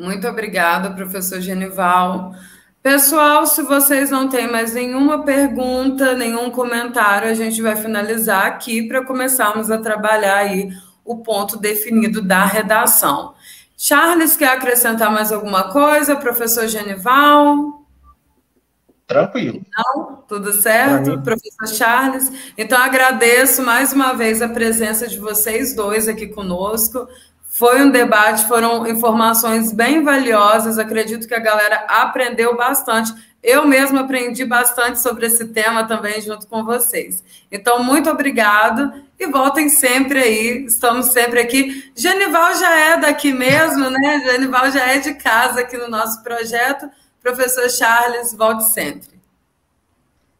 Muito obrigada, professor Genival. Pessoal, se vocês não têm mais nenhuma pergunta, nenhum comentário, a gente vai finalizar aqui para começarmos a trabalhar aí o ponto definido da redação. Charles, quer acrescentar mais alguma coisa? Professor Genival? Tranquilo. Não? Tudo certo? Professor Charles? Então, agradeço mais uma vez a presença de vocês dois aqui conosco. Foi um debate, foram informações bem valiosas. Acredito que a galera aprendeu bastante. Eu mesma aprendi bastante sobre esse tema também junto com vocês. Então, muito obrigado e voltem sempre aí. Estamos sempre aqui. Genival já é daqui mesmo, né? Genival já é de casa aqui no nosso projeto. Professor Charles, volte sempre.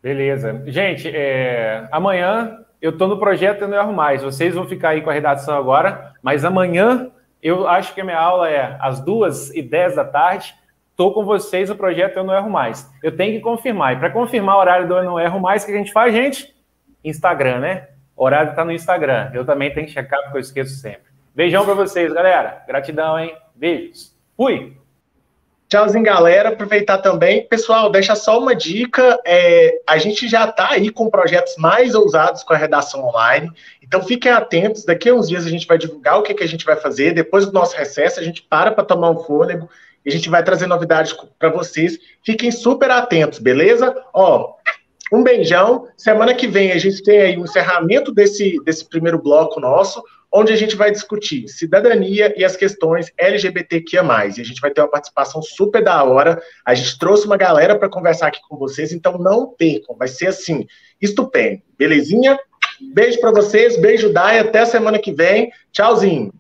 Beleza. Gente, é... amanhã eu estou no projeto Eu Não Erro Mais. Vocês vão ficar aí com a redação agora, mas amanhã eu acho que a minha aula é às duas e dez da tarde. Estou com vocês no projeto Eu Não Erro Mais. Eu tenho que confirmar. E para confirmar o horário do Eu Não Erro Mais, o que a gente faz, gente? Instagram, né? O horário está no Instagram. Eu também tenho que checar, porque eu esqueço sempre. Beijão para vocês, galera. Gratidão, hein? Beijos. Fui! Tchauzinho, galera. Aproveitar também. Pessoal, deixa só uma dica. É, a gente já está aí com projetos mais ousados com a redação online. Então fiquem atentos. Daqui a uns dias a gente vai divulgar o que, que a gente vai fazer. Depois do nosso recesso, a gente para para tomar um fôlego e a gente vai trazer novidades para vocês. Fiquem super atentos, beleza? Ó, um beijão. Semana que vem a gente tem aí o encerramento desse, desse primeiro bloco nosso onde a gente vai discutir cidadania e as questões LGBTQIA+. E a gente vai ter uma participação super da hora. A gente trouxe uma galera para conversar aqui com vocês, então não percam. Vai ser assim, estupendo. Belezinha? Beijo para vocês, beijo Dai, até semana que vem. Tchauzinho.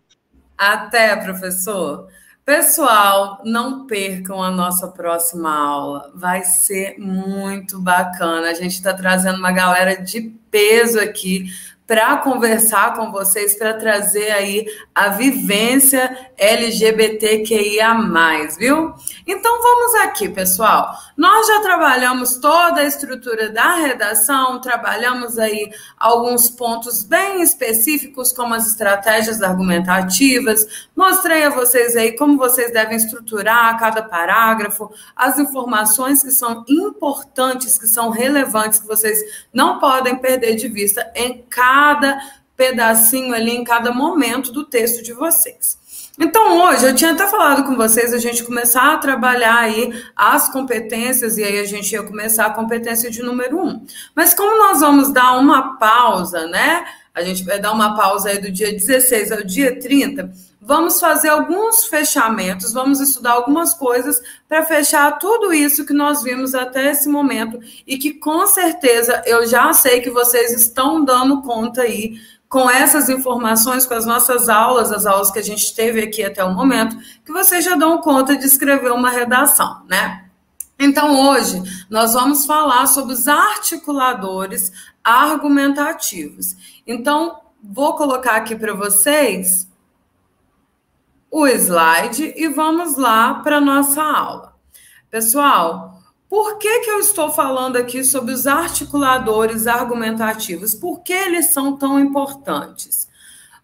Até, professor. Pessoal, não percam a nossa próxima aula. Vai ser muito bacana. A gente está trazendo uma galera de peso aqui para conversar com vocês, para trazer aí a vivência LGBTQIA, viu? Então vamos aqui, pessoal. Nós já trabalhamos toda a estrutura da redação, trabalhamos aí alguns pontos bem específicos, como as estratégias argumentativas. Mostrei a vocês aí como vocês devem estruturar cada parágrafo, as informações que são importantes, que são relevantes, que vocês não podem perder de vista em cada cada pedacinho ali, em cada momento do texto de vocês. Então, hoje, eu tinha até falado com vocês a gente começar a trabalhar aí as competências, e aí a gente ia começar a competência de número um. Mas como nós vamos dar uma pausa, né? A gente vai dar uma pausa aí do dia 16 ao dia 30. Vamos fazer alguns fechamentos, vamos estudar algumas coisas para fechar tudo isso que nós vimos até esse momento e que com certeza eu já sei que vocês estão dando conta aí com essas informações, com as nossas aulas, as aulas que a gente teve aqui até o momento, que vocês já dão conta de escrever uma redação, né? Então, hoje, nós vamos falar sobre os articuladores argumentativos. Então, vou colocar aqui para vocês o slide e vamos lá para a nossa aula. Pessoal, por que, que eu estou falando aqui sobre os articuladores argumentativos? Por que eles são tão importantes?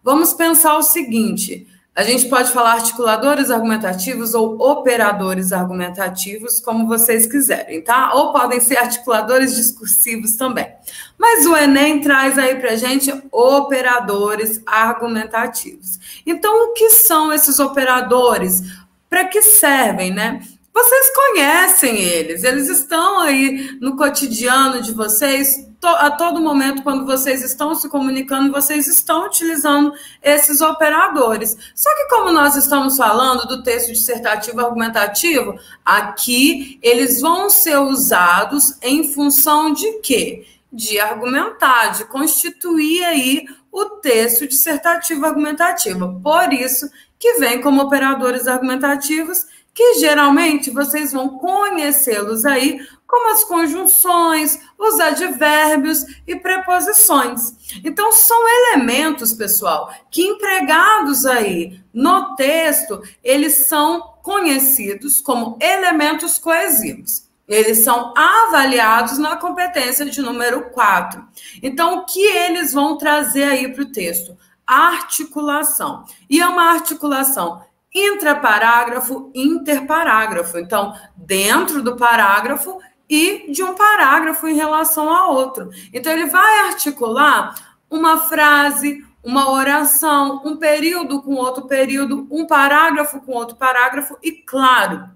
Vamos pensar o seguinte: a gente pode falar articuladores argumentativos ou operadores argumentativos, como vocês quiserem, tá? Ou podem ser articuladores discursivos também. Mas o Enem traz aí para gente operadores argumentativos. Então, o que são esses operadores? Para que servem, né? Vocês conhecem eles, eles estão aí no cotidiano de vocês, a todo momento, quando vocês estão se comunicando, vocês estão utilizando esses operadores. Só que, como nós estamos falando do texto dissertativo argumentativo, aqui eles vão ser usados em função de quê? De argumentar, de constituir aí o texto dissertativo argumentativo. Por isso que vem como operadores argumentativos que geralmente vocês vão conhecê-los aí como as conjunções, os advérbios e preposições. Então, são elementos, pessoal, que empregados aí no texto, eles são conhecidos como elementos coesivos. Eles são avaliados na competência de número 4. Então, o que eles vão trazer aí para o texto? Articulação. E é uma articulação intraparágrafo, interparágrafo. Então, dentro do parágrafo e de um parágrafo em relação a outro. Então, ele vai articular uma frase, uma oração, um período com outro período, um parágrafo com outro parágrafo, e claro,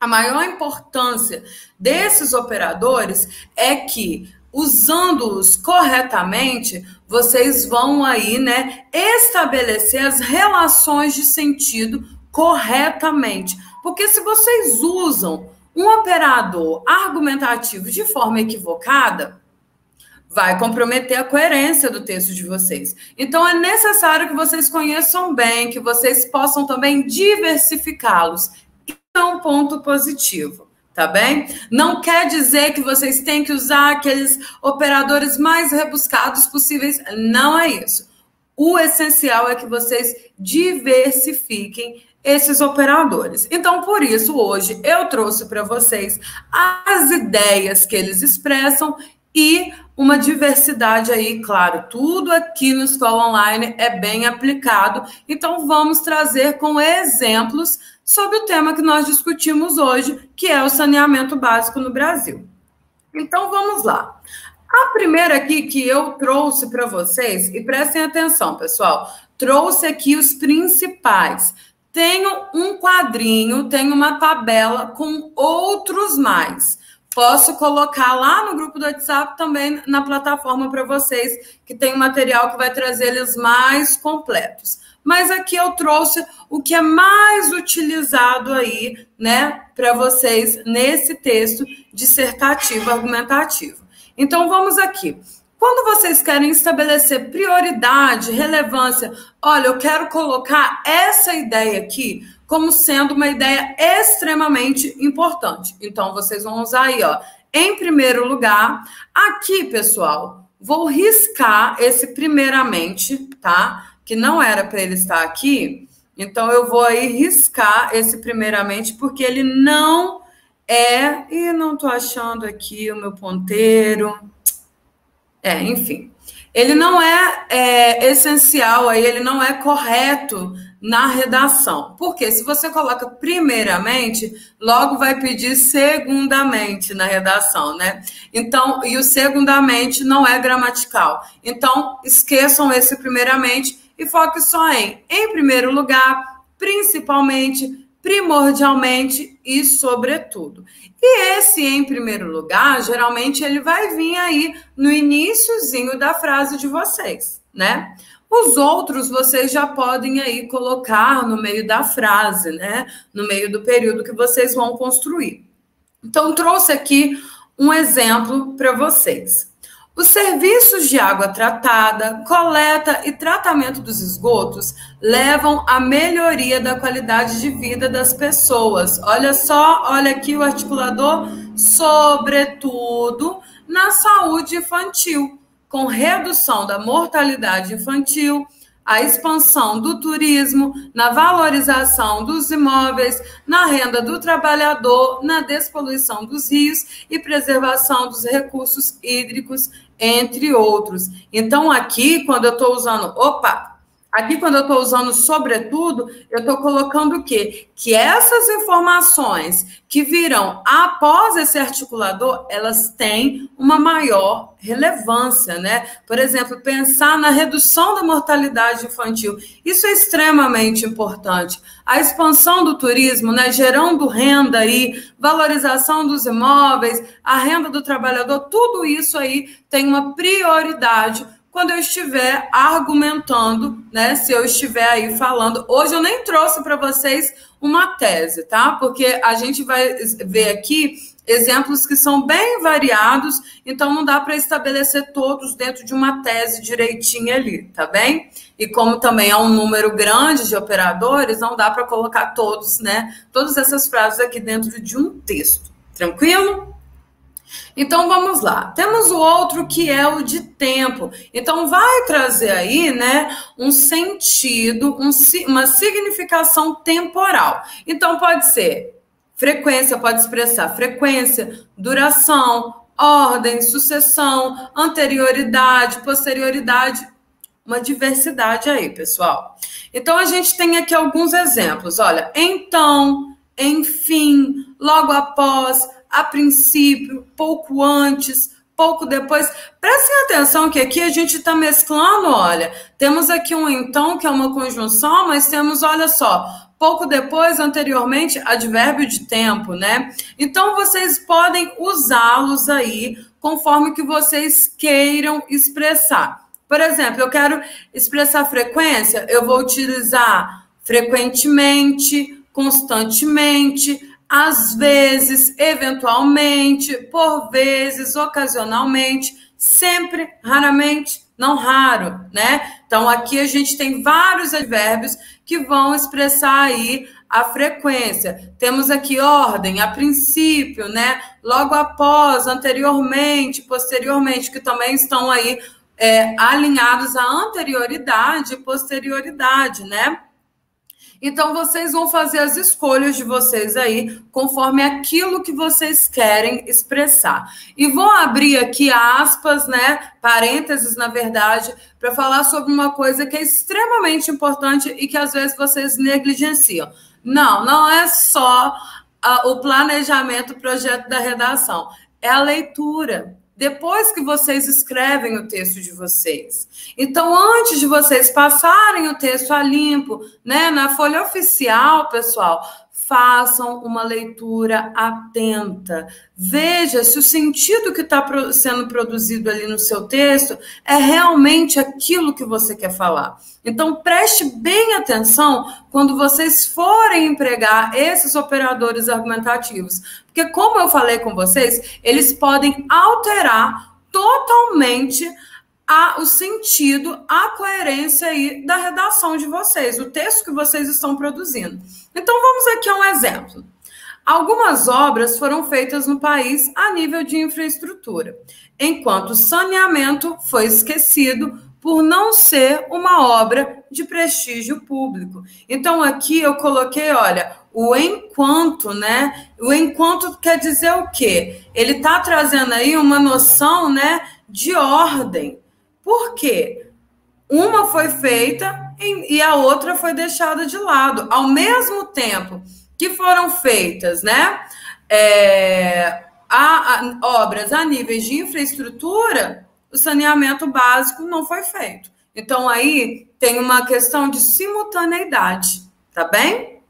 a maior importância desses operadores é que usando-os corretamente, vocês vão aí, né, estabelecer as relações de sentido corretamente. Porque se vocês usam um operador argumentativo de forma equivocada, vai comprometer a coerência do texto de vocês. Então é necessário que vocês conheçam bem, que vocês possam também diversificá-los. É um ponto positivo, tá bem? Não quer dizer que vocês têm que usar aqueles operadores mais rebuscados possíveis. Não é isso. O essencial é que vocês diversifiquem esses operadores. Então, por isso, hoje eu trouxe para vocês as ideias que eles expressam e uma diversidade aí, claro, tudo aqui no Escola Online é bem aplicado. Então, vamos trazer com exemplos sobre o tema que nós discutimos hoje, que é o saneamento básico no Brasil. Então, vamos lá. A primeira aqui que eu trouxe para vocês, e prestem atenção, pessoal, trouxe aqui os principais. Tenho um quadrinho, tenho uma tabela com outros mais. Posso colocar lá no grupo do WhatsApp também na plataforma para vocês, que tem um material que vai trazer eles mais completos. Mas aqui eu trouxe o que é mais utilizado aí, né, para vocês nesse texto dissertativo argumentativo. Então vamos aqui. Quando vocês querem estabelecer prioridade, relevância, olha, eu quero colocar essa ideia aqui como sendo uma ideia extremamente importante. Então, vocês vão usar aí, ó, em primeiro lugar. Aqui, pessoal, vou riscar esse primeiramente, tá? Que não era para ele estar aqui. Então, eu vou aí riscar esse primeiramente, porque ele não é. E não estou achando aqui o meu ponteiro. É, enfim. Ele não é, é, essencial aí, ele não é correto na redação. Porque se você coloca primeiramente, logo vai pedir segundamente na redação, né? Então, e o segundamente não é gramatical. Então, esqueçam esse primeiramente e foque só em, em primeiro lugar, principalmente, primordialmente e sobretudo. E esse em primeiro lugar, geralmente ele vai vir aí no iníciozinho da frase de vocês, né? Os outros vocês já podem aí colocar no meio da frase, né? No meio do período que vocês vão construir. Então trouxe aqui um exemplo para vocês. Os serviços de água tratada, coleta e tratamento dos esgotos levam à melhoria da qualidade de vida das pessoas. Olha só, olha aqui o articulador, sobretudo na saúde infantil, com redução da mortalidade infantil, a expansão do turismo, na valorização dos imóveis, na renda do trabalhador, na despoluição dos rios e preservação dos recursos hídricos, entre outros. Então, aqui, quando eu estou usando, opa, Aqui, quando eu estou usando sobretudo, eu estou colocando o quê? Que essas informações que virão após esse articulador, elas têm uma maior relevância, né? Por exemplo, pensar na redução da mortalidade infantil. Isso é extremamente importante. A expansão do turismo, né? Gerando renda aí, valorização dos imóveis, a renda do trabalhador, tudo isso aí tem uma prioridade quando eu estiver argumentando, né? Se eu estiver aí falando. Hoje eu nem trouxe para vocês uma tese, tá? Porque a gente vai ver aqui exemplos que são bem variados, então não dá para estabelecer todos dentro de uma tese direitinha ali, tá bem? E como também é um número grande de operadores, não dá para colocar todos, né? Todas essas frases aqui dentro de um texto. Tranquilo? Então vamos lá. Temos o outro que é o de tempo. Então vai trazer aí, né, um sentido, um, uma significação temporal. Então pode ser frequência, pode expressar frequência, duração, ordem, sucessão, anterioridade, posterioridade, uma diversidade aí, pessoal. Então a gente tem aqui alguns exemplos. Olha, então, enfim, logo após, a princípio, pouco antes, pouco depois. Prestem atenção que aqui a gente está mesclando, olha, temos aqui um então, que é uma conjunção, mas temos, olha só, pouco depois, anteriormente, advérbio de tempo, né? Então, vocês podem usá-los aí conforme que vocês queiram expressar. Por exemplo, eu quero expressar frequência, eu vou utilizar frequentemente, constantemente, às vezes, eventualmente, por vezes, ocasionalmente, sempre, raramente, não raro, né? Então aqui a gente tem vários advérbios que vão expressar aí a frequência. Temos aqui ordem, a princípio, né? Logo após, anteriormente, posteriormente, que também estão aí é, alinhados à anterioridade e posterioridade, né? Então, vocês vão fazer as escolhas de vocês aí, conforme aquilo que vocês querem expressar. E vou abrir aqui aspas, né? Parênteses, na verdade, para falar sobre uma coisa que é extremamente importante e que às vezes vocês negligenciam. Não, não é só uh, o planejamento, o projeto da redação, é a leitura depois que vocês escrevem o texto de vocês. Então, antes de vocês passarem o texto a limpo, né, na folha oficial, pessoal, façam uma leitura atenta. Veja se o sentido que está sendo produzido ali no seu texto é realmente aquilo que você quer falar. Então, preste bem atenção quando vocês forem empregar esses operadores argumentativos. Porque, como eu falei com vocês, eles podem alterar totalmente a, o sentido, a coerência aí da redação de vocês, o texto que vocês estão produzindo. Então vamos aqui a um exemplo. Algumas obras foram feitas no país a nível de infraestrutura, enquanto o saneamento foi esquecido por não ser uma obra de prestígio público. Então aqui eu coloquei, olha, o enquanto, né? O enquanto quer dizer o quê? Ele está trazendo aí uma noção, né, de ordem. Por quê? Uma foi feita e a outra foi deixada de lado. Ao mesmo tempo que foram feitas, né? É, a, a, obras a níveis de infraestrutura, o saneamento básico não foi feito. Então, aí tem uma questão de simultaneidade, tá bem?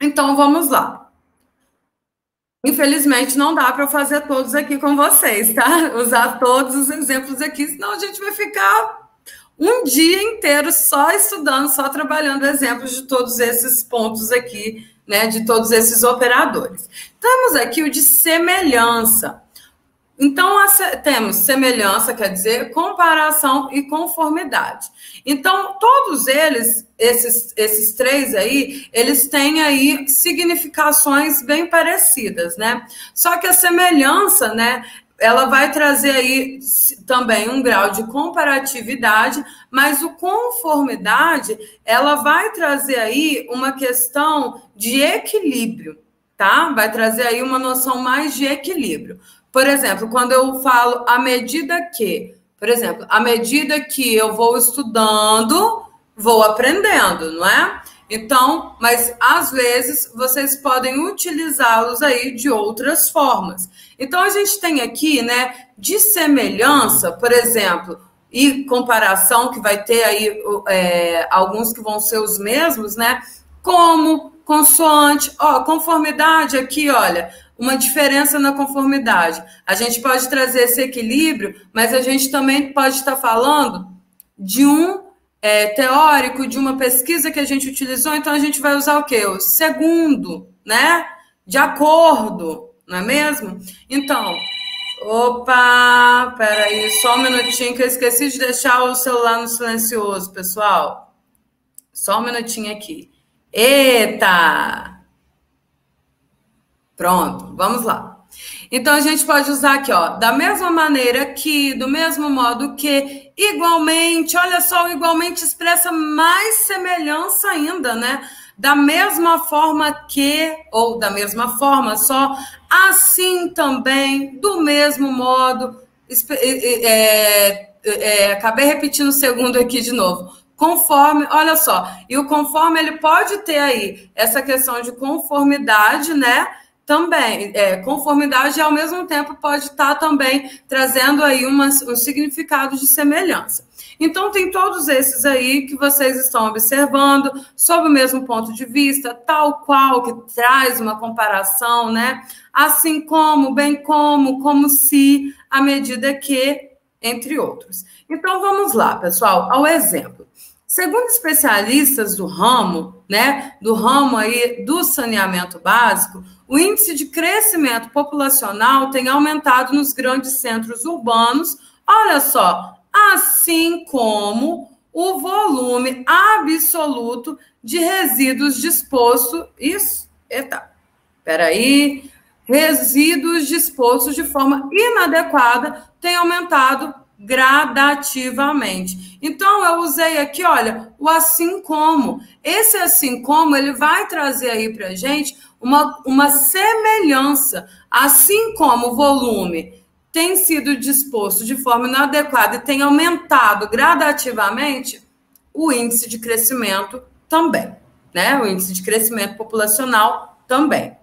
Então, vamos lá. Infelizmente, não dá para fazer todos aqui com vocês, tá? Usar todos os exemplos aqui, senão a gente vai ficar um dia inteiro só estudando, só trabalhando exemplos de todos esses pontos aqui, né, de todos esses operadores. Temos aqui o de semelhança. Então, temos semelhança, quer dizer, comparação e conformidade. Então, todos eles, esses, esses três aí, eles têm aí significações bem parecidas, né? Só que a semelhança, né, ela vai trazer aí também um grau de comparatividade, mas o conformidade, ela vai trazer aí uma questão de equilíbrio, tá? Vai trazer aí uma noção mais de equilíbrio. Por exemplo, quando eu falo à medida que, por exemplo, à medida que eu vou estudando, vou aprendendo, não é? Então, mas às vezes vocês podem utilizá-los aí de outras formas. Então a gente tem aqui, né, de semelhança, por exemplo, e comparação que vai ter aí é, alguns que vão ser os mesmos, né? Como consoante, ó, conformidade aqui, olha, uma diferença na conformidade. A gente pode trazer esse equilíbrio, mas a gente também pode estar falando de um é, teórico de uma pesquisa que a gente utilizou, então a gente vai usar o quê? O segundo, né? De acordo. não é mesmo? Então, opa, peraí, só um minutinho que eu esqueci de deixar o celular no silencioso, pessoal. Só um minutinho aqui. Eita! Pronto, vamos lá. Então a gente pode usar aqui, ó, da mesma maneira que, do mesmo modo que, igualmente, olha só, igualmente expressa mais semelhança ainda, né? Da mesma forma que, ou da mesma forma só, assim também, do mesmo modo, é, é, é, acabei repetindo o segundo aqui de novo. Conforme, olha só, e o conforme ele pode ter aí essa questão de conformidade, né? Também, é, conformidade ao mesmo tempo pode estar também trazendo aí um significado de semelhança. Então, tem todos esses aí que vocês estão observando, sob o mesmo ponto de vista, tal qual, que traz uma comparação, né? Assim como, bem como, como se, à medida que, entre outros. Então, vamos lá, pessoal, ao exemplo. Segundo especialistas do ramo, né, do ramo aí do saneamento básico, o índice de crescimento populacional tem aumentado nos grandes centros urbanos, olha só, assim como o volume absoluto de resíduos disposto, isso, eita, peraí, resíduos dispostos de forma inadequada tem aumentado gradativamente. Então eu usei aqui, olha, o assim como. Esse assim como ele vai trazer aí para gente uma, uma semelhança, assim como o volume tem sido disposto de forma inadequada e tem aumentado gradativamente, o índice de crescimento também, né? O índice de crescimento populacional também.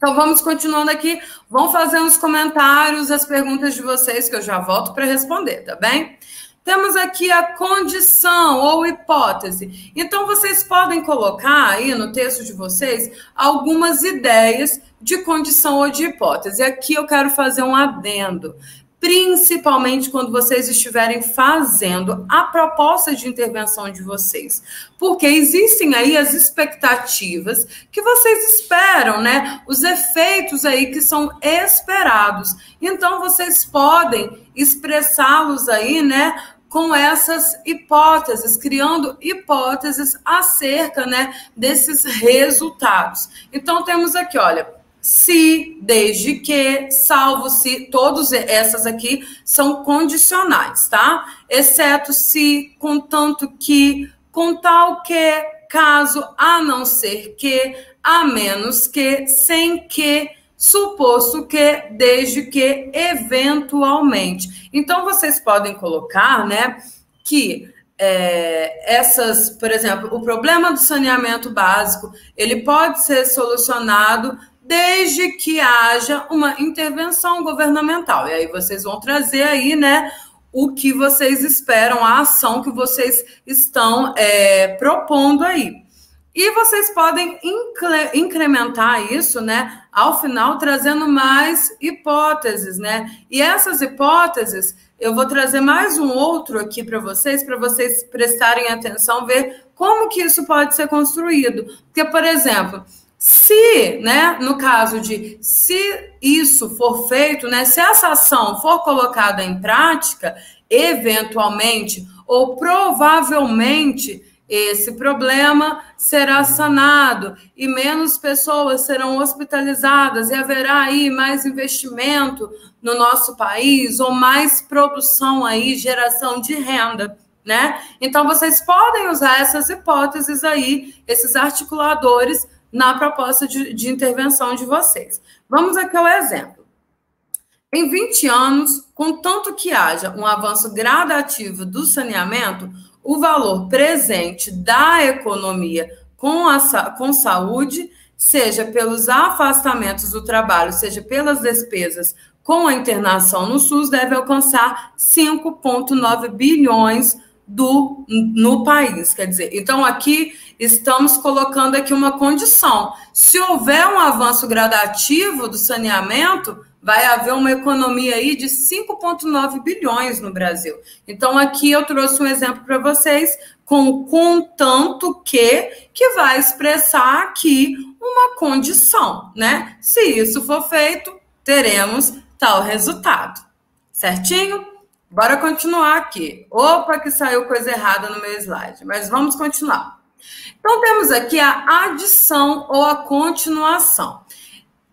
Então vamos continuando aqui, vão fazer os comentários, as perguntas de vocês que eu já volto para responder, tá bem? Temos aqui a condição ou hipótese. Então, vocês podem colocar aí no texto de vocês algumas ideias de condição ou de hipótese. Aqui eu quero fazer um adendo principalmente quando vocês estiverem fazendo a proposta de intervenção de vocês. Porque existem aí as expectativas que vocês esperam, né? Os efeitos aí que são esperados. Então vocês podem expressá-los aí, né, com essas hipóteses, criando hipóteses acerca, né, desses resultados. Então temos aqui, olha, se, desde que, salvo se, todas essas aqui são condicionais, tá? Exceto se, contanto que, com tal que, caso, a não ser que, a menos que, sem que, suposto que, desde que, eventualmente. Então, vocês podem colocar, né, que é, essas, por exemplo, o problema do saneamento básico, ele pode ser solucionado desde que haja uma intervenção governamental. E aí vocês vão trazer aí, né, o que vocês esperam, a ação que vocês estão é, propondo aí. E vocês podem incrementar isso, né, ao final, trazendo mais hipóteses, né? E essas hipóteses, eu vou trazer mais um outro aqui para vocês, para vocês prestarem atenção, ver como que isso pode ser construído. Porque, por exemplo, se, né, no caso de se isso for feito, né, se essa ação for colocada em prática, eventualmente ou provavelmente esse problema será sanado e menos pessoas serão hospitalizadas e haverá aí mais investimento no nosso país ou mais produção aí, geração de renda, né? Então vocês podem usar essas hipóteses aí, esses articuladores na proposta de, de intervenção de vocês. Vamos aqui ao exemplo. Em 20 anos, contanto que haja um avanço gradativo do saneamento, o valor presente da economia com, a, com saúde, seja pelos afastamentos do trabalho, seja pelas despesas com a internação no SUS, deve alcançar 5,9 bilhões do, no país. Quer dizer, então aqui estamos colocando aqui uma condição. Se houver um avanço gradativo do saneamento, vai haver uma economia aí de 5,9 bilhões no Brasil. Então, aqui eu trouxe um exemplo para vocês com contanto que que vai expressar aqui uma condição, né? Se isso for feito, teremos tal resultado. Certinho? Bora continuar aqui. Opa, que saiu coisa errada no meu slide, mas vamos continuar. Então, temos aqui a adição ou a continuação.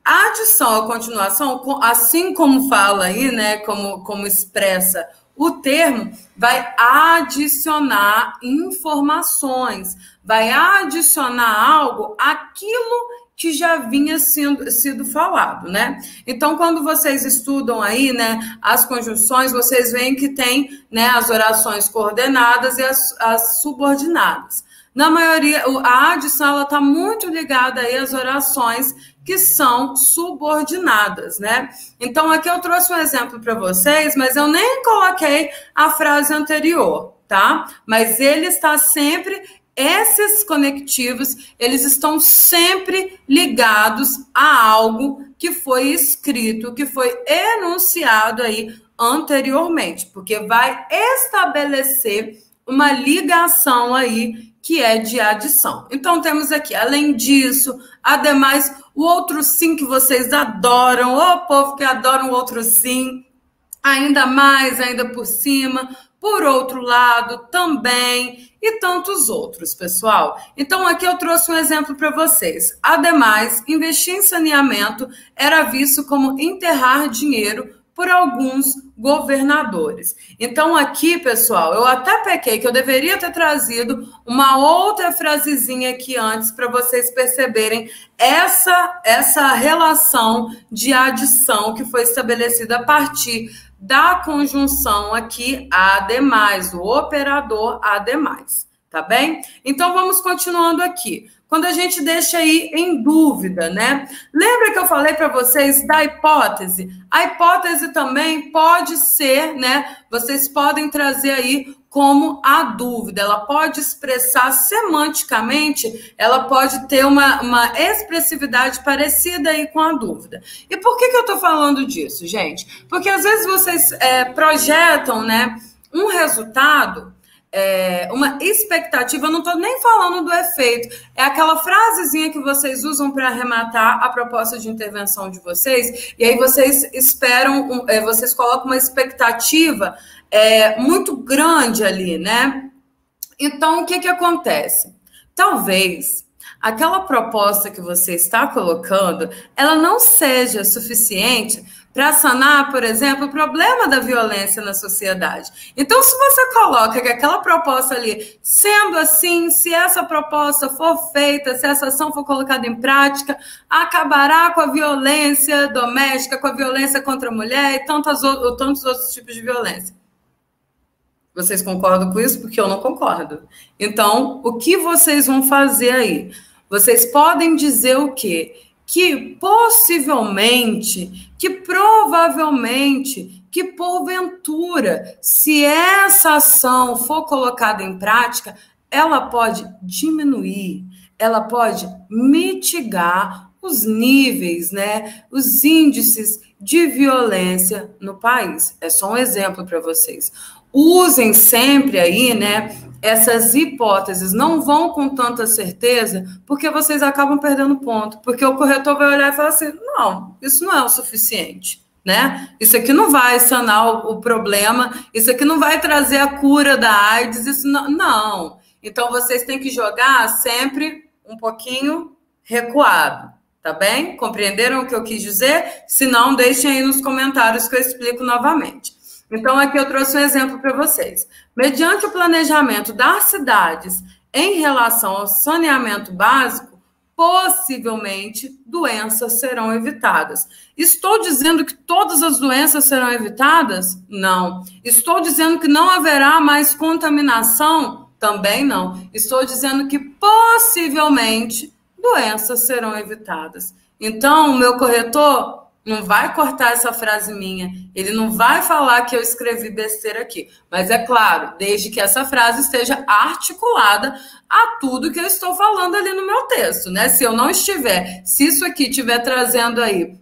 A adição ou continuação, assim como fala aí, né, como, como expressa o termo, vai adicionar informações, vai adicionar algo aquilo que já vinha sendo sido falado, né? Então, quando vocês estudam aí, né, as conjunções, vocês veem que tem, né, as orações coordenadas e as, as subordinadas. Na maioria, a adição ela está muito ligada aí às orações que são subordinadas, né? Então aqui eu trouxe um exemplo para vocês, mas eu nem coloquei a frase anterior, tá? Mas ele está sempre esses conectivos, eles estão sempre ligados a algo que foi escrito, que foi enunciado aí anteriormente, porque vai estabelecer uma ligação aí que é de adição. Então temos aqui, além disso, ademais, o outro sim que vocês adoram, o povo que adora o outro sim, ainda mais, ainda por cima, por outro lado, também, e tantos outros, pessoal. Então, aqui eu trouxe um exemplo para vocês. Ademais, investir em saneamento era visto como enterrar dinheiro por alguns governadores. Então, aqui, pessoal, eu até pequei que eu deveria ter trazido uma outra frasezinha aqui antes para vocês perceberem essa, essa relação de adição que foi estabelecida a partir da conjunção aqui ademais, o operador ademais, tá bem? Então, vamos continuando aqui quando a gente deixa aí em dúvida, né? Lembra que eu falei para vocês da hipótese? A hipótese também pode ser, né? Vocês podem trazer aí como a dúvida. Ela pode expressar semanticamente, ela pode ter uma, uma expressividade parecida aí com a dúvida. E por que, que eu estou falando disso, gente? Porque às vezes vocês é, projetam, né? Um resultado é, uma expectativa, eu não estou nem falando do efeito, é aquela frasezinha que vocês usam para arrematar a proposta de intervenção de vocês, e aí vocês esperam, é, vocês colocam uma expectativa é, muito grande ali, né? Então, o que, que acontece? Talvez aquela proposta que você está colocando, ela não seja suficiente para sanar, por exemplo, o problema da violência na sociedade. Então, se você coloca que aquela proposta ali, sendo assim, se essa proposta for feita, se essa ação for colocada em prática, acabará com a violência doméstica, com a violência contra a mulher e tantos, tantos outros tipos de violência. Vocês concordam com isso? Porque eu não concordo. Então, o que vocês vão fazer aí? Vocês podem dizer o quê? Que possivelmente, que provavelmente, que porventura, se essa ação for colocada em prática, ela pode diminuir, ela pode mitigar os níveis, né, os índices de violência no país. É só um exemplo para vocês. Usem sempre aí, né, essas hipóteses não vão com tanta certeza, porque vocês acabam perdendo ponto. Porque o corretor vai olhar e falar assim: não, isso não é o suficiente. Né? Isso aqui não vai sanar o, problema, isso aqui não vai trazer a cura da AIDS, isso não. não. Então vocês têm que jogar sempre um pouquinho recuado, tá bem? Compreenderam o que eu quis dizer? Se não, deixem aí nos comentários que eu explico novamente. Então, aqui eu trouxe um exemplo para vocês. Mediante o planejamento das cidades em relação ao saneamento básico, possivelmente doenças serão evitadas. Estou dizendo que todas as doenças serão evitadas? Não. Estou dizendo que não haverá mais contaminação? Também não. Estou dizendo que possivelmente doenças serão evitadas. Então, meu corretor, não vai cortar essa frase minha, ele não vai falar que eu escrevi besteira aqui. Mas é claro, desde que essa frase esteja articulada a tudo que eu estou falando ali no meu texto, né? Se eu não estiver, se isso aqui estiver trazendo aí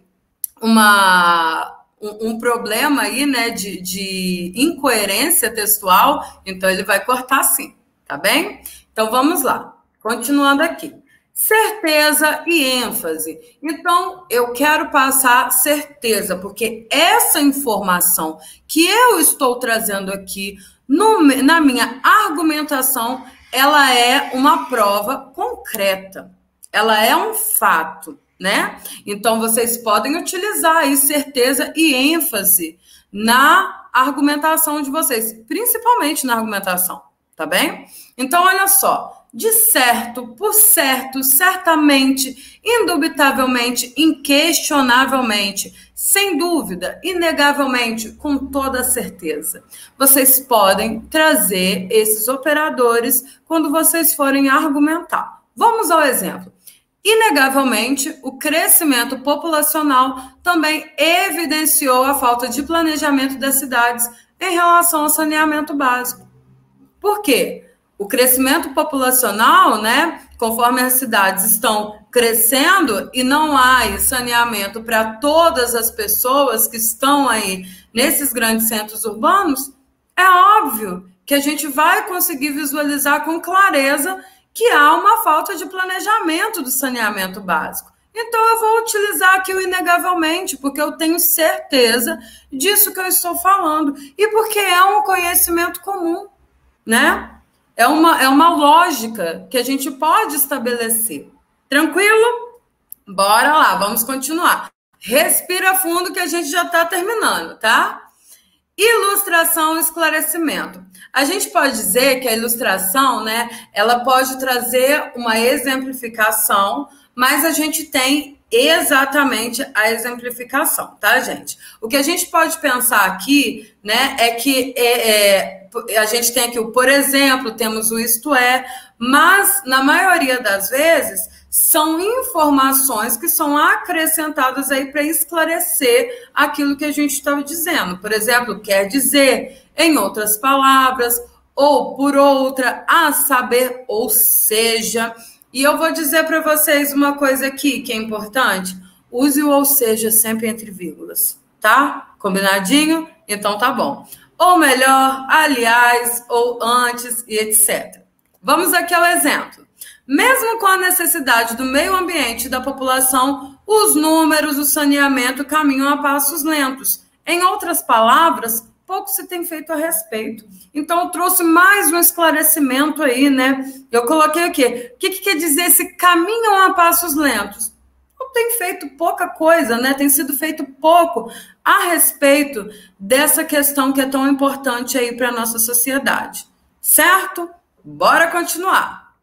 uma, um, problema aí, né, de, de incoerência textual, então ele vai cortar sim, tá bem? Então vamos lá, continuando aqui. Certeza e ênfase. Então, eu quero passar certeza, porque essa informação que eu estou trazendo aqui no, na minha argumentação, ela é uma prova concreta. Ela é um fato, né? Então, vocês podem utilizar aí certeza e ênfase na argumentação de vocês, principalmente na argumentação, tá bem? Então, olha só de certo, por certo, certamente, indubitavelmente, inquestionavelmente, sem dúvida, inegavelmente, com toda certeza. Vocês podem trazer esses operadores quando vocês forem argumentar. Vamos ao exemplo. Inegavelmente, o crescimento populacional também evidenciou a falta de planejamento das cidades em relação ao saneamento básico. Por quê? O crescimento populacional, né, conforme as cidades estão crescendo e não há saneamento para todas as pessoas que estão aí nesses grandes centros urbanos, é óbvio que a gente vai conseguir visualizar com clareza que há uma falta de planejamento do saneamento básico. Então eu vou utilizar aqui o inegavelmente, porque eu tenho certeza disso que eu estou falando e porque é um conhecimento comum, né? É uma, é uma lógica que a gente pode estabelecer. Tranquilo? Bora lá, vamos continuar. Respira fundo que a gente já está terminando, tá? Ilustração e esclarecimento. A gente pode dizer que a ilustração, né, ela pode trazer uma exemplificação, mas a gente tem exatamente a exemplificação, tá, gente? O que a gente pode pensar aqui, né, é que é, é, a gente tem aqui o por exemplo, temos o isto é, mas na maioria das vezes são informações que são acrescentadas aí para esclarecer aquilo que a gente estava dizendo. Por exemplo, quer dizer, em outras palavras, ou por outra, a saber, ou seja. E eu vou dizer para vocês uma coisa aqui que é importante. Use o ou seja sempre entre vírgulas, tá? Combinadinho? Então tá bom. Ou melhor, aliás, ou antes e etc. Vamos aqui ao exemplo. Mesmo com a necessidade do meio ambiente e da população, os números, o saneamento caminham a passos lentos. Em outras palavras, pouco se tem feito a respeito. Então, eu trouxe mais um esclarecimento aí, né? Eu coloquei aqui. O que, que quer dizer esse caminho a passos lentos? Tem feito pouca coisa, né? Tem sido feito pouco a respeito dessa questão que é tão importante aí para a nossa sociedade. Certo? Bora continuar.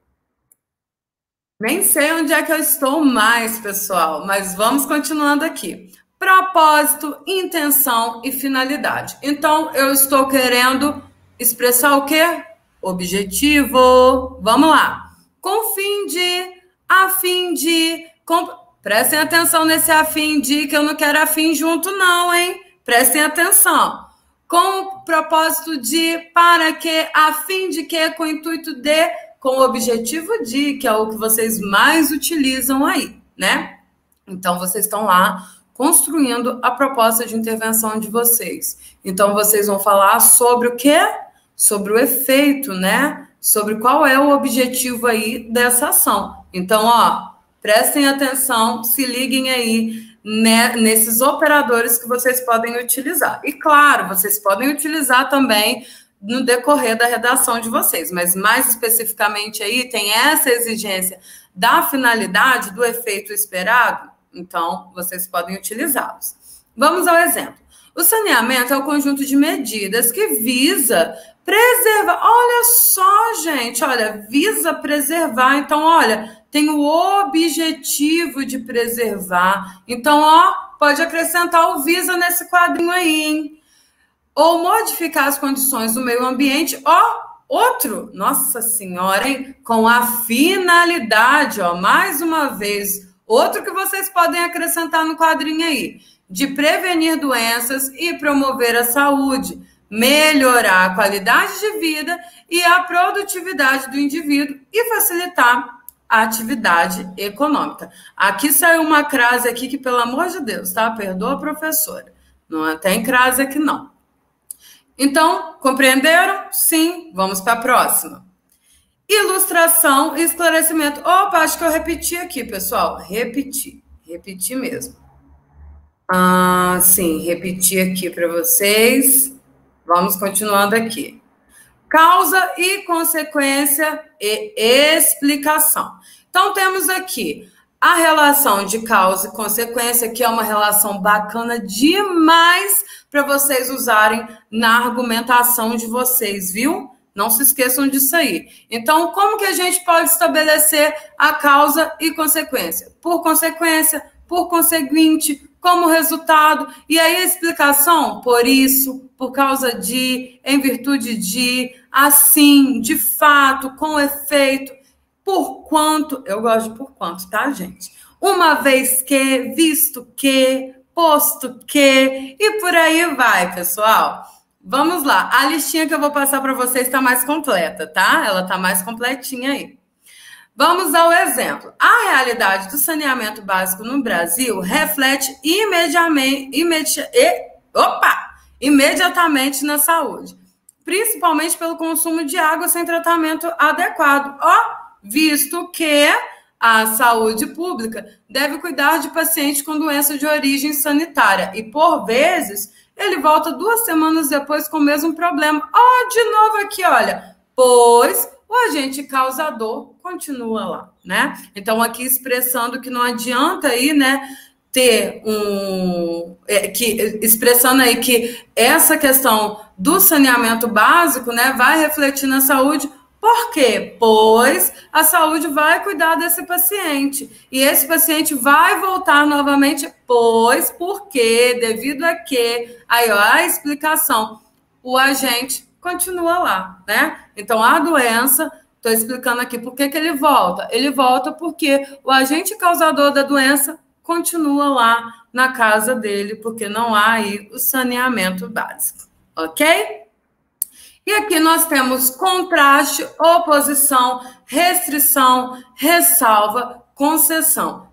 Nem sei onde é que eu estou mais, pessoal, mas vamos continuando aqui propósito, intenção e finalidade. Então, eu estou querendo expressar o quê? Objetivo. Vamos lá. Com fim de, a fim de. Com... Prestem atenção nesse a fim de, que eu não quero a fim junto, não, hein? Prestem atenção. Com propósito de, para que, a fim de que, com o intuito de, com o objetivo de, que é o que vocês mais utilizam aí, né? Então, vocês estão lá construindo a proposta de intervenção de vocês. Então, vocês vão falar sobre o quê? Sobre o efeito, né? Sobre qual é o objetivo aí dessa ação. Então, ó, prestem atenção, se liguem aí né, nesses operadores que vocês podem utilizar. E claro, vocês podem utilizar também no decorrer da redação de vocês, mas mais especificamente aí tem essa exigência da finalidade, do efeito esperado, então, vocês podem utilizá-los. Vamos ao exemplo. O saneamento é o conjunto de medidas que visa preservar. Olha só, gente, olha, visa preservar. Então, olha, tem o objetivo de preservar. Então, ó, pode acrescentar o visa nesse quadrinho aí, hein? Ou modificar as condições do meio ambiente, ó, outro, nossa senhora, hein? Com a finalidade, ó, mais uma vez, Outro que vocês podem acrescentar no quadrinho aí, de prevenir doenças e promover a saúde, melhorar a qualidade de vida e a produtividade do indivíduo e facilitar atividade econômica. Aqui saiu uma crase aqui que, pelo amor de Deus, tá? Perdoa, professora. Não tem crase aqui, não. Então, compreenderam? Sim. Vamos para a próxima. Ilustração e esclarecimento. Opa, acho que eu repeti aqui, pessoal. Repeti. Repeti mesmo. Ah, sim, repeti aqui para vocês. Vamos continuando aqui. Causa e consequência e explicação. Então, temos aqui a relação de causa e consequência, que é uma relação bacana demais para vocês usarem na argumentação de vocês, viu? Não se esqueçam disso aí. Então, como que a gente pode estabelecer a causa e consequência? Por consequência, por conseguinte, como resultado. E aí a explicação, por isso, por causa de, em virtude de, assim, de fato, com efeito, por quanto, eu gosto de por quanto, tá, gente? Uma vez que, visto que, posto que, e por aí vai, pessoal. Vamos lá, a listinha que eu vou passar para vocês está mais completa, tá? Ela está mais completinha aí. Vamos ao exemplo. A realidade do saneamento básico no Brasil reflete imediatamente, imedi e, opa, imediatamente na saúde, principalmente pelo consumo de água sem tratamento adequado, ó, visto que a saúde pública deve cuidar de pacientes com doença de origem sanitária e, por vezes, ele volta duas semanas depois com o mesmo problema. Ó, de novo aqui, olha, pois o agente causador continua lá, né? Então, aqui expressando que não adianta aí, né? ter um é, que expressando aí que essa questão do saneamento básico, né, vai refletir na saúde. Por quê? Pois a saúde vai cuidar desse paciente e esse paciente vai voltar novamente, pois porque devido a que aí ó, a explicação, o agente continua lá, né? Então a doença, estou explicando aqui por que, que ele volta. Ele volta porque o agente causador da doença continua lá na casa dele, porque não há aí o saneamento básico, ok? E aqui nós temos contraste, oposição, restrição, ressalva, concessão.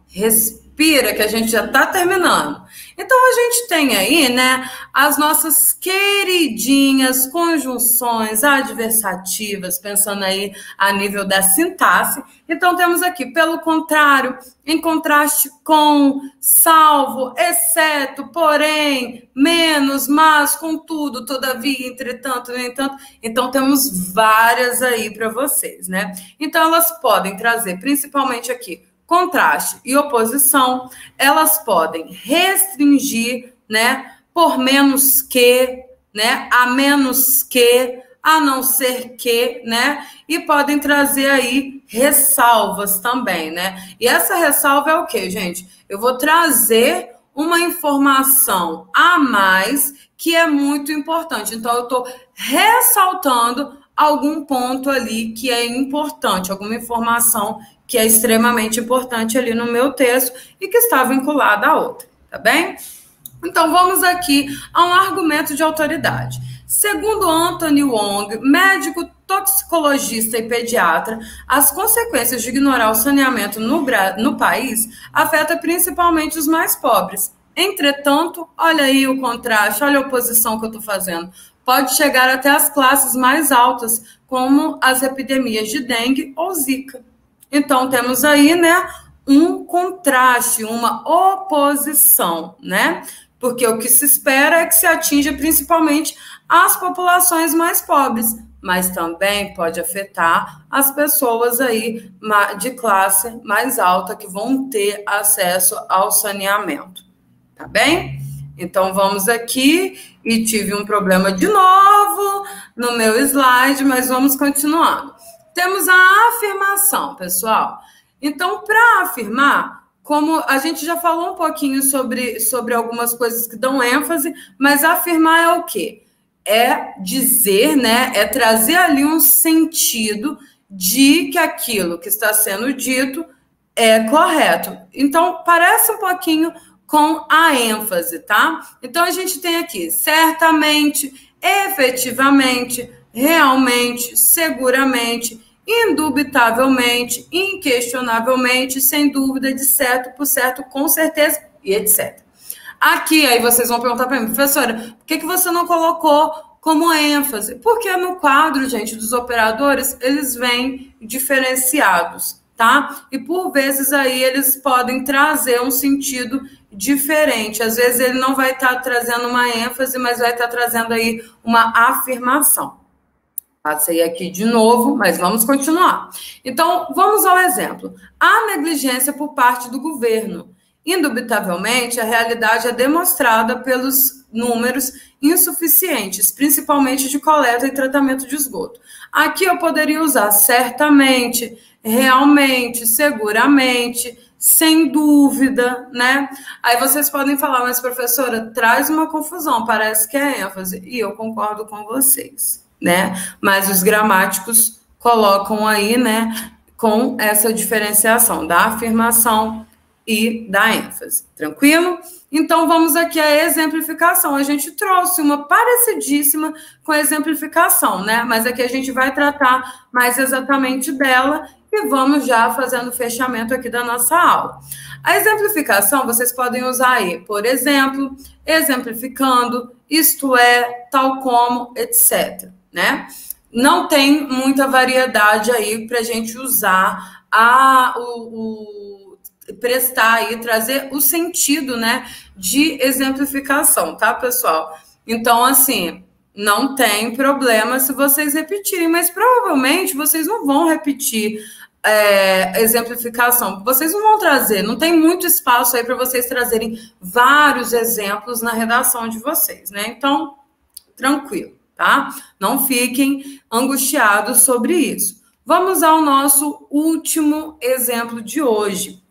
Respira, que a gente já está terminando. Então a gente tem aí, né, as nossas queridinhas conjunções adversativas, pensando aí a nível da sintaxe. Então temos aqui, pelo contrário, em contraste com, salvo, exceto, porém, menos, mas, contudo, todavia, entretanto, no entanto. Então temos várias aí para vocês, né? Então elas podem trazer, principalmente aqui, contraste e oposição, elas podem restringir, né, por menos que, né, a menos que, a não ser que, né, e podem trazer aí ressalvas também, né? E essa ressalva é o que, gente? Eu vou trazer uma informação a mais que é muito importante. Então, eu estou ressaltando algum ponto ali que é importante, alguma informação que é extremamente importante ali no meu texto e que está vinculada à outra, tá bem? Então vamos aqui a um argumento de autoridade. Segundo Anthony Wong, médico toxicologista e pediatra, as consequências de ignorar o saneamento no, no país afeta principalmente os mais pobres. Entretanto, olha aí o contraste, olha a oposição que eu estou fazendo. Pode chegar até as classes mais altas, como as epidemias de dengue ou zika. Então, temos aí, né, um contraste, uma oposição, né? Porque o que se espera é que se atinja principalmente as populações mais pobres, mas também pode afetar as pessoas aí de classe mais alta que vão ter acesso ao saneamento. Tá bem? Então vamos aqui e tive um problema de novo no meu slide, mas vamos continuando. Temos a afirmação, pessoal. Então, para afirmar, como a gente já falou um pouquinho sobre, sobre algumas coisas que dão ênfase, mas afirmar é o quê? É dizer, né? É trazer ali um sentido de que aquilo que está sendo dito é correto. Então, parece um pouquinho com a ênfase, tá? Então, a gente tem aqui certamente, efetivamente, realmente, seguramente, indubitavelmente, inquestionavelmente, sem dúvida, de certo, por certo, com certeza e etc. Aqui, aí vocês vão perguntar para mim, professora, por que, que você não colocou como ênfase? Porque no quadro, gente, dos operadores, eles vêm diferenciados, tá? E por vezes aí eles podem trazer um sentido diferente. Às vezes ele não vai estar tá trazendo uma ênfase, mas vai estar tá trazendo aí uma afirmação. Passei aqui de novo, mas vamos continuar. Então, vamos ao exemplo. A negligência por parte do governo. Indubitavelmente, a realidade é demonstrada pelos números insuficientes, principalmente de coleta e tratamento de esgoto. Aqui eu poderia usar certamente, realmente, seguramente, sem dúvida, né? Aí vocês podem falar, mas professora, traz uma confusão, parece que é ênfase. E eu concordo com vocês, né? Mas os gramáticos colocam aí, né, com essa diferenciação da afirmação e da ênfase. Tranquilo? Então vamos aqui à exemplificação. A gente trouxe uma parecidíssima com a exemplificação, né? Mas aqui a gente vai tratar mais exatamente dela e vamos já fazendo o fechamento aqui da nossa aula. A exemplificação vocês podem usar aí, por exemplo, exemplificando, isto é, tal como, etc. Né? Não tem muita variedade aí para a gente usar a, o, o, prestar aí, trazer o sentido né, de exemplificação, tá, pessoal? Então, assim, não tem problema se vocês repetirem, mas provavelmente vocês não vão repetir é, exemplificação. Vocês não vão trazer, não tem muito espaço aí para vocês trazerem vários exemplos na redação de vocês, né? Então, tranquilo, tá? Não fiquem angustiados sobre isso. Vamos ao nosso último exemplo de hoje.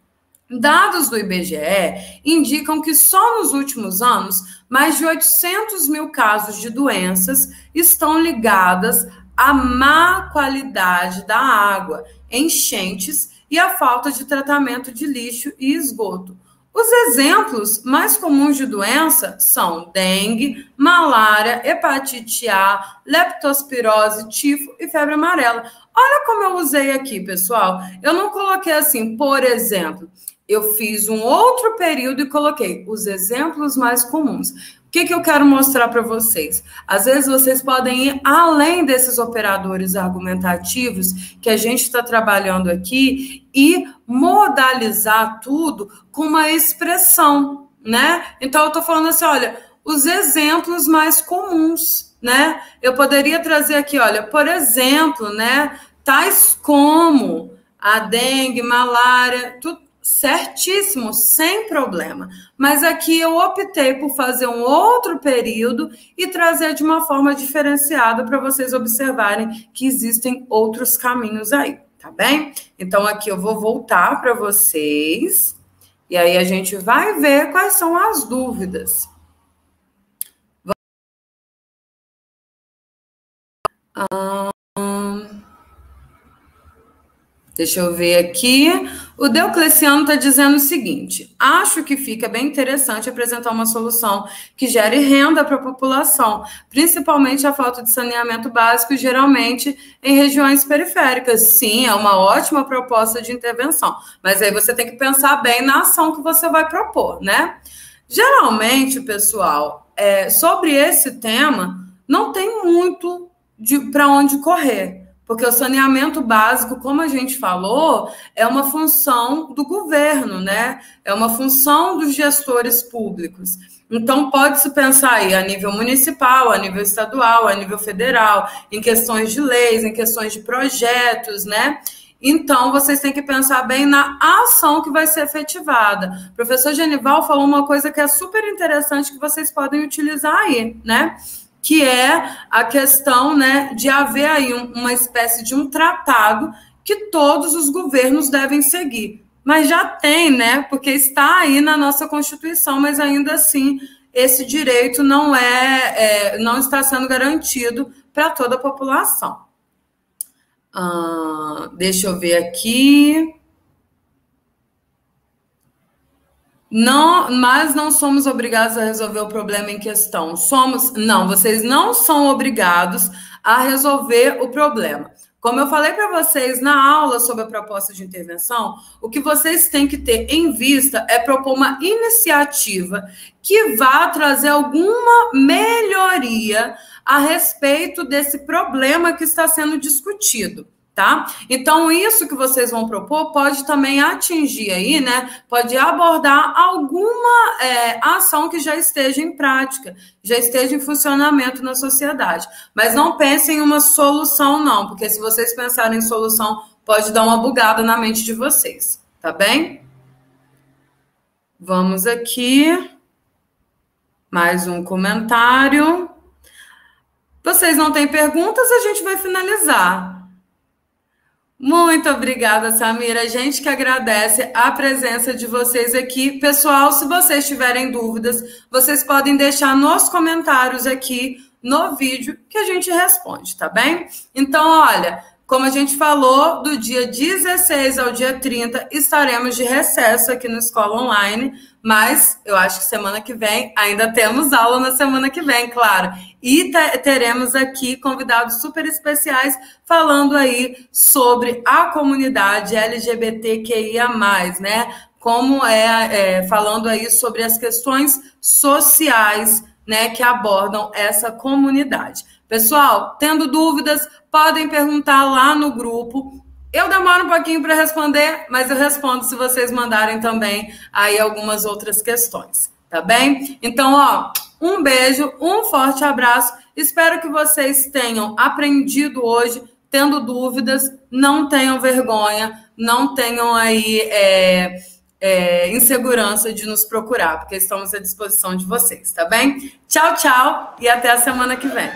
Dados do IBGE indicam que só nos últimos anos, mais de 800 mil casos de doenças estão ligadas à má qualidade da água enchentes e a falta de tratamento de lixo e esgoto. Os exemplos mais comuns de doença são dengue, malária, hepatite A, leptospirose, tifo e febre amarela. Olha como eu usei aqui, pessoal. Eu não coloquei assim, por exemplo. Eu fiz um outro período e coloquei os exemplos mais comuns. O que, que eu quero mostrar para vocês? Às vezes vocês podem ir além desses operadores argumentativos que a gente está trabalhando aqui e modalizar tudo com uma expressão, né? Então eu estou falando assim, olha, os exemplos mais comuns, né? Eu poderia trazer aqui, olha, por exemplo, né? Tais como a dengue, malária, tudo certíssimo, sem problema. Mas aqui eu optei por fazer um outro período e trazer de uma forma diferenciada para vocês observarem que existem outros caminhos aí, tá bem? Então aqui eu vou voltar para vocês e aí a gente vai ver quais são as dúvidas. Deixa eu ver aqui. O Deocleciano está dizendo o seguinte: acho que fica bem interessante apresentar uma solução que gere renda para a população, principalmente a falta de saneamento básico, geralmente em regiões periféricas. Sim, é uma ótima proposta de intervenção, mas aí você tem que pensar bem na ação que você vai propor, né? Geralmente, pessoal, é, sobre esse tema, não tem muito para onde correr. Porque o saneamento básico, como a gente falou, é uma função do governo, né? É uma função dos gestores públicos. Então, pode-se pensar aí a nível municipal, a nível estadual, a nível federal, em questões de leis, em questões de projetos, né? Então, vocês têm que pensar bem na ação que vai ser efetivada. O professor Genival falou uma coisa que é super interessante que vocês podem utilizar aí, né? Que é a questão né, de haver aí uma espécie de um tratado que todos os governos devem seguir. Mas já tem, né? Porque está aí na nossa Constituição, mas ainda assim esse direito não é, é não está sendo garantido para toda a população. Ah, deixa eu ver aqui. Não, mas não somos obrigados a resolver o problema em questão. Somos, não, vocês não são obrigados a resolver o problema. Como eu falei para vocês na aula sobre a proposta de intervenção, o que vocês têm que ter em vista é propor uma iniciativa que vá trazer alguma melhoria a respeito desse problema que está sendo discutido tá? Então, isso que vocês vão propor pode também atingir aí, né? Pode abordar alguma é, ação que já esteja em prática, já esteja em funcionamento na sociedade. Mas não pensem em uma solução, não, porque se vocês pensarem em solução, pode dar uma bugada na mente de vocês, tá bem? Vamos aqui. Mais um comentário. Vocês não têm perguntas, a gente vai finalizar. Muito obrigada, Samira. A gente que agradece a presença de vocês aqui. Pessoal, se vocês tiverem dúvidas, vocês podem deixar nos comentários aqui no vídeo que a gente responde, tá bem? Então, olha, como a gente falou, do dia 16 ao dia 30 estaremos de recesso aqui no Escola Online, mas eu acho que semana que vem ainda temos aula na semana que vem, claro. E teremos aqui convidados super especiais falando aí sobre a comunidade LGBTQIA, né? Como é, é falando aí sobre as questões sociais né, que abordam essa comunidade. Pessoal, tendo dúvidas, podem perguntar lá no grupo. Eu demoro um pouquinho para responder, mas eu respondo se vocês mandarem também aí algumas outras questões, tá bem? Então, ó, um beijo, um forte abraço. Espero que vocês tenham aprendido hoje. Tendo dúvidas, não tenham vergonha, não tenham aí é, é, insegurança de nos procurar, porque estamos à disposição de vocês, tá bem? Tchau, tchau e até a semana que vem.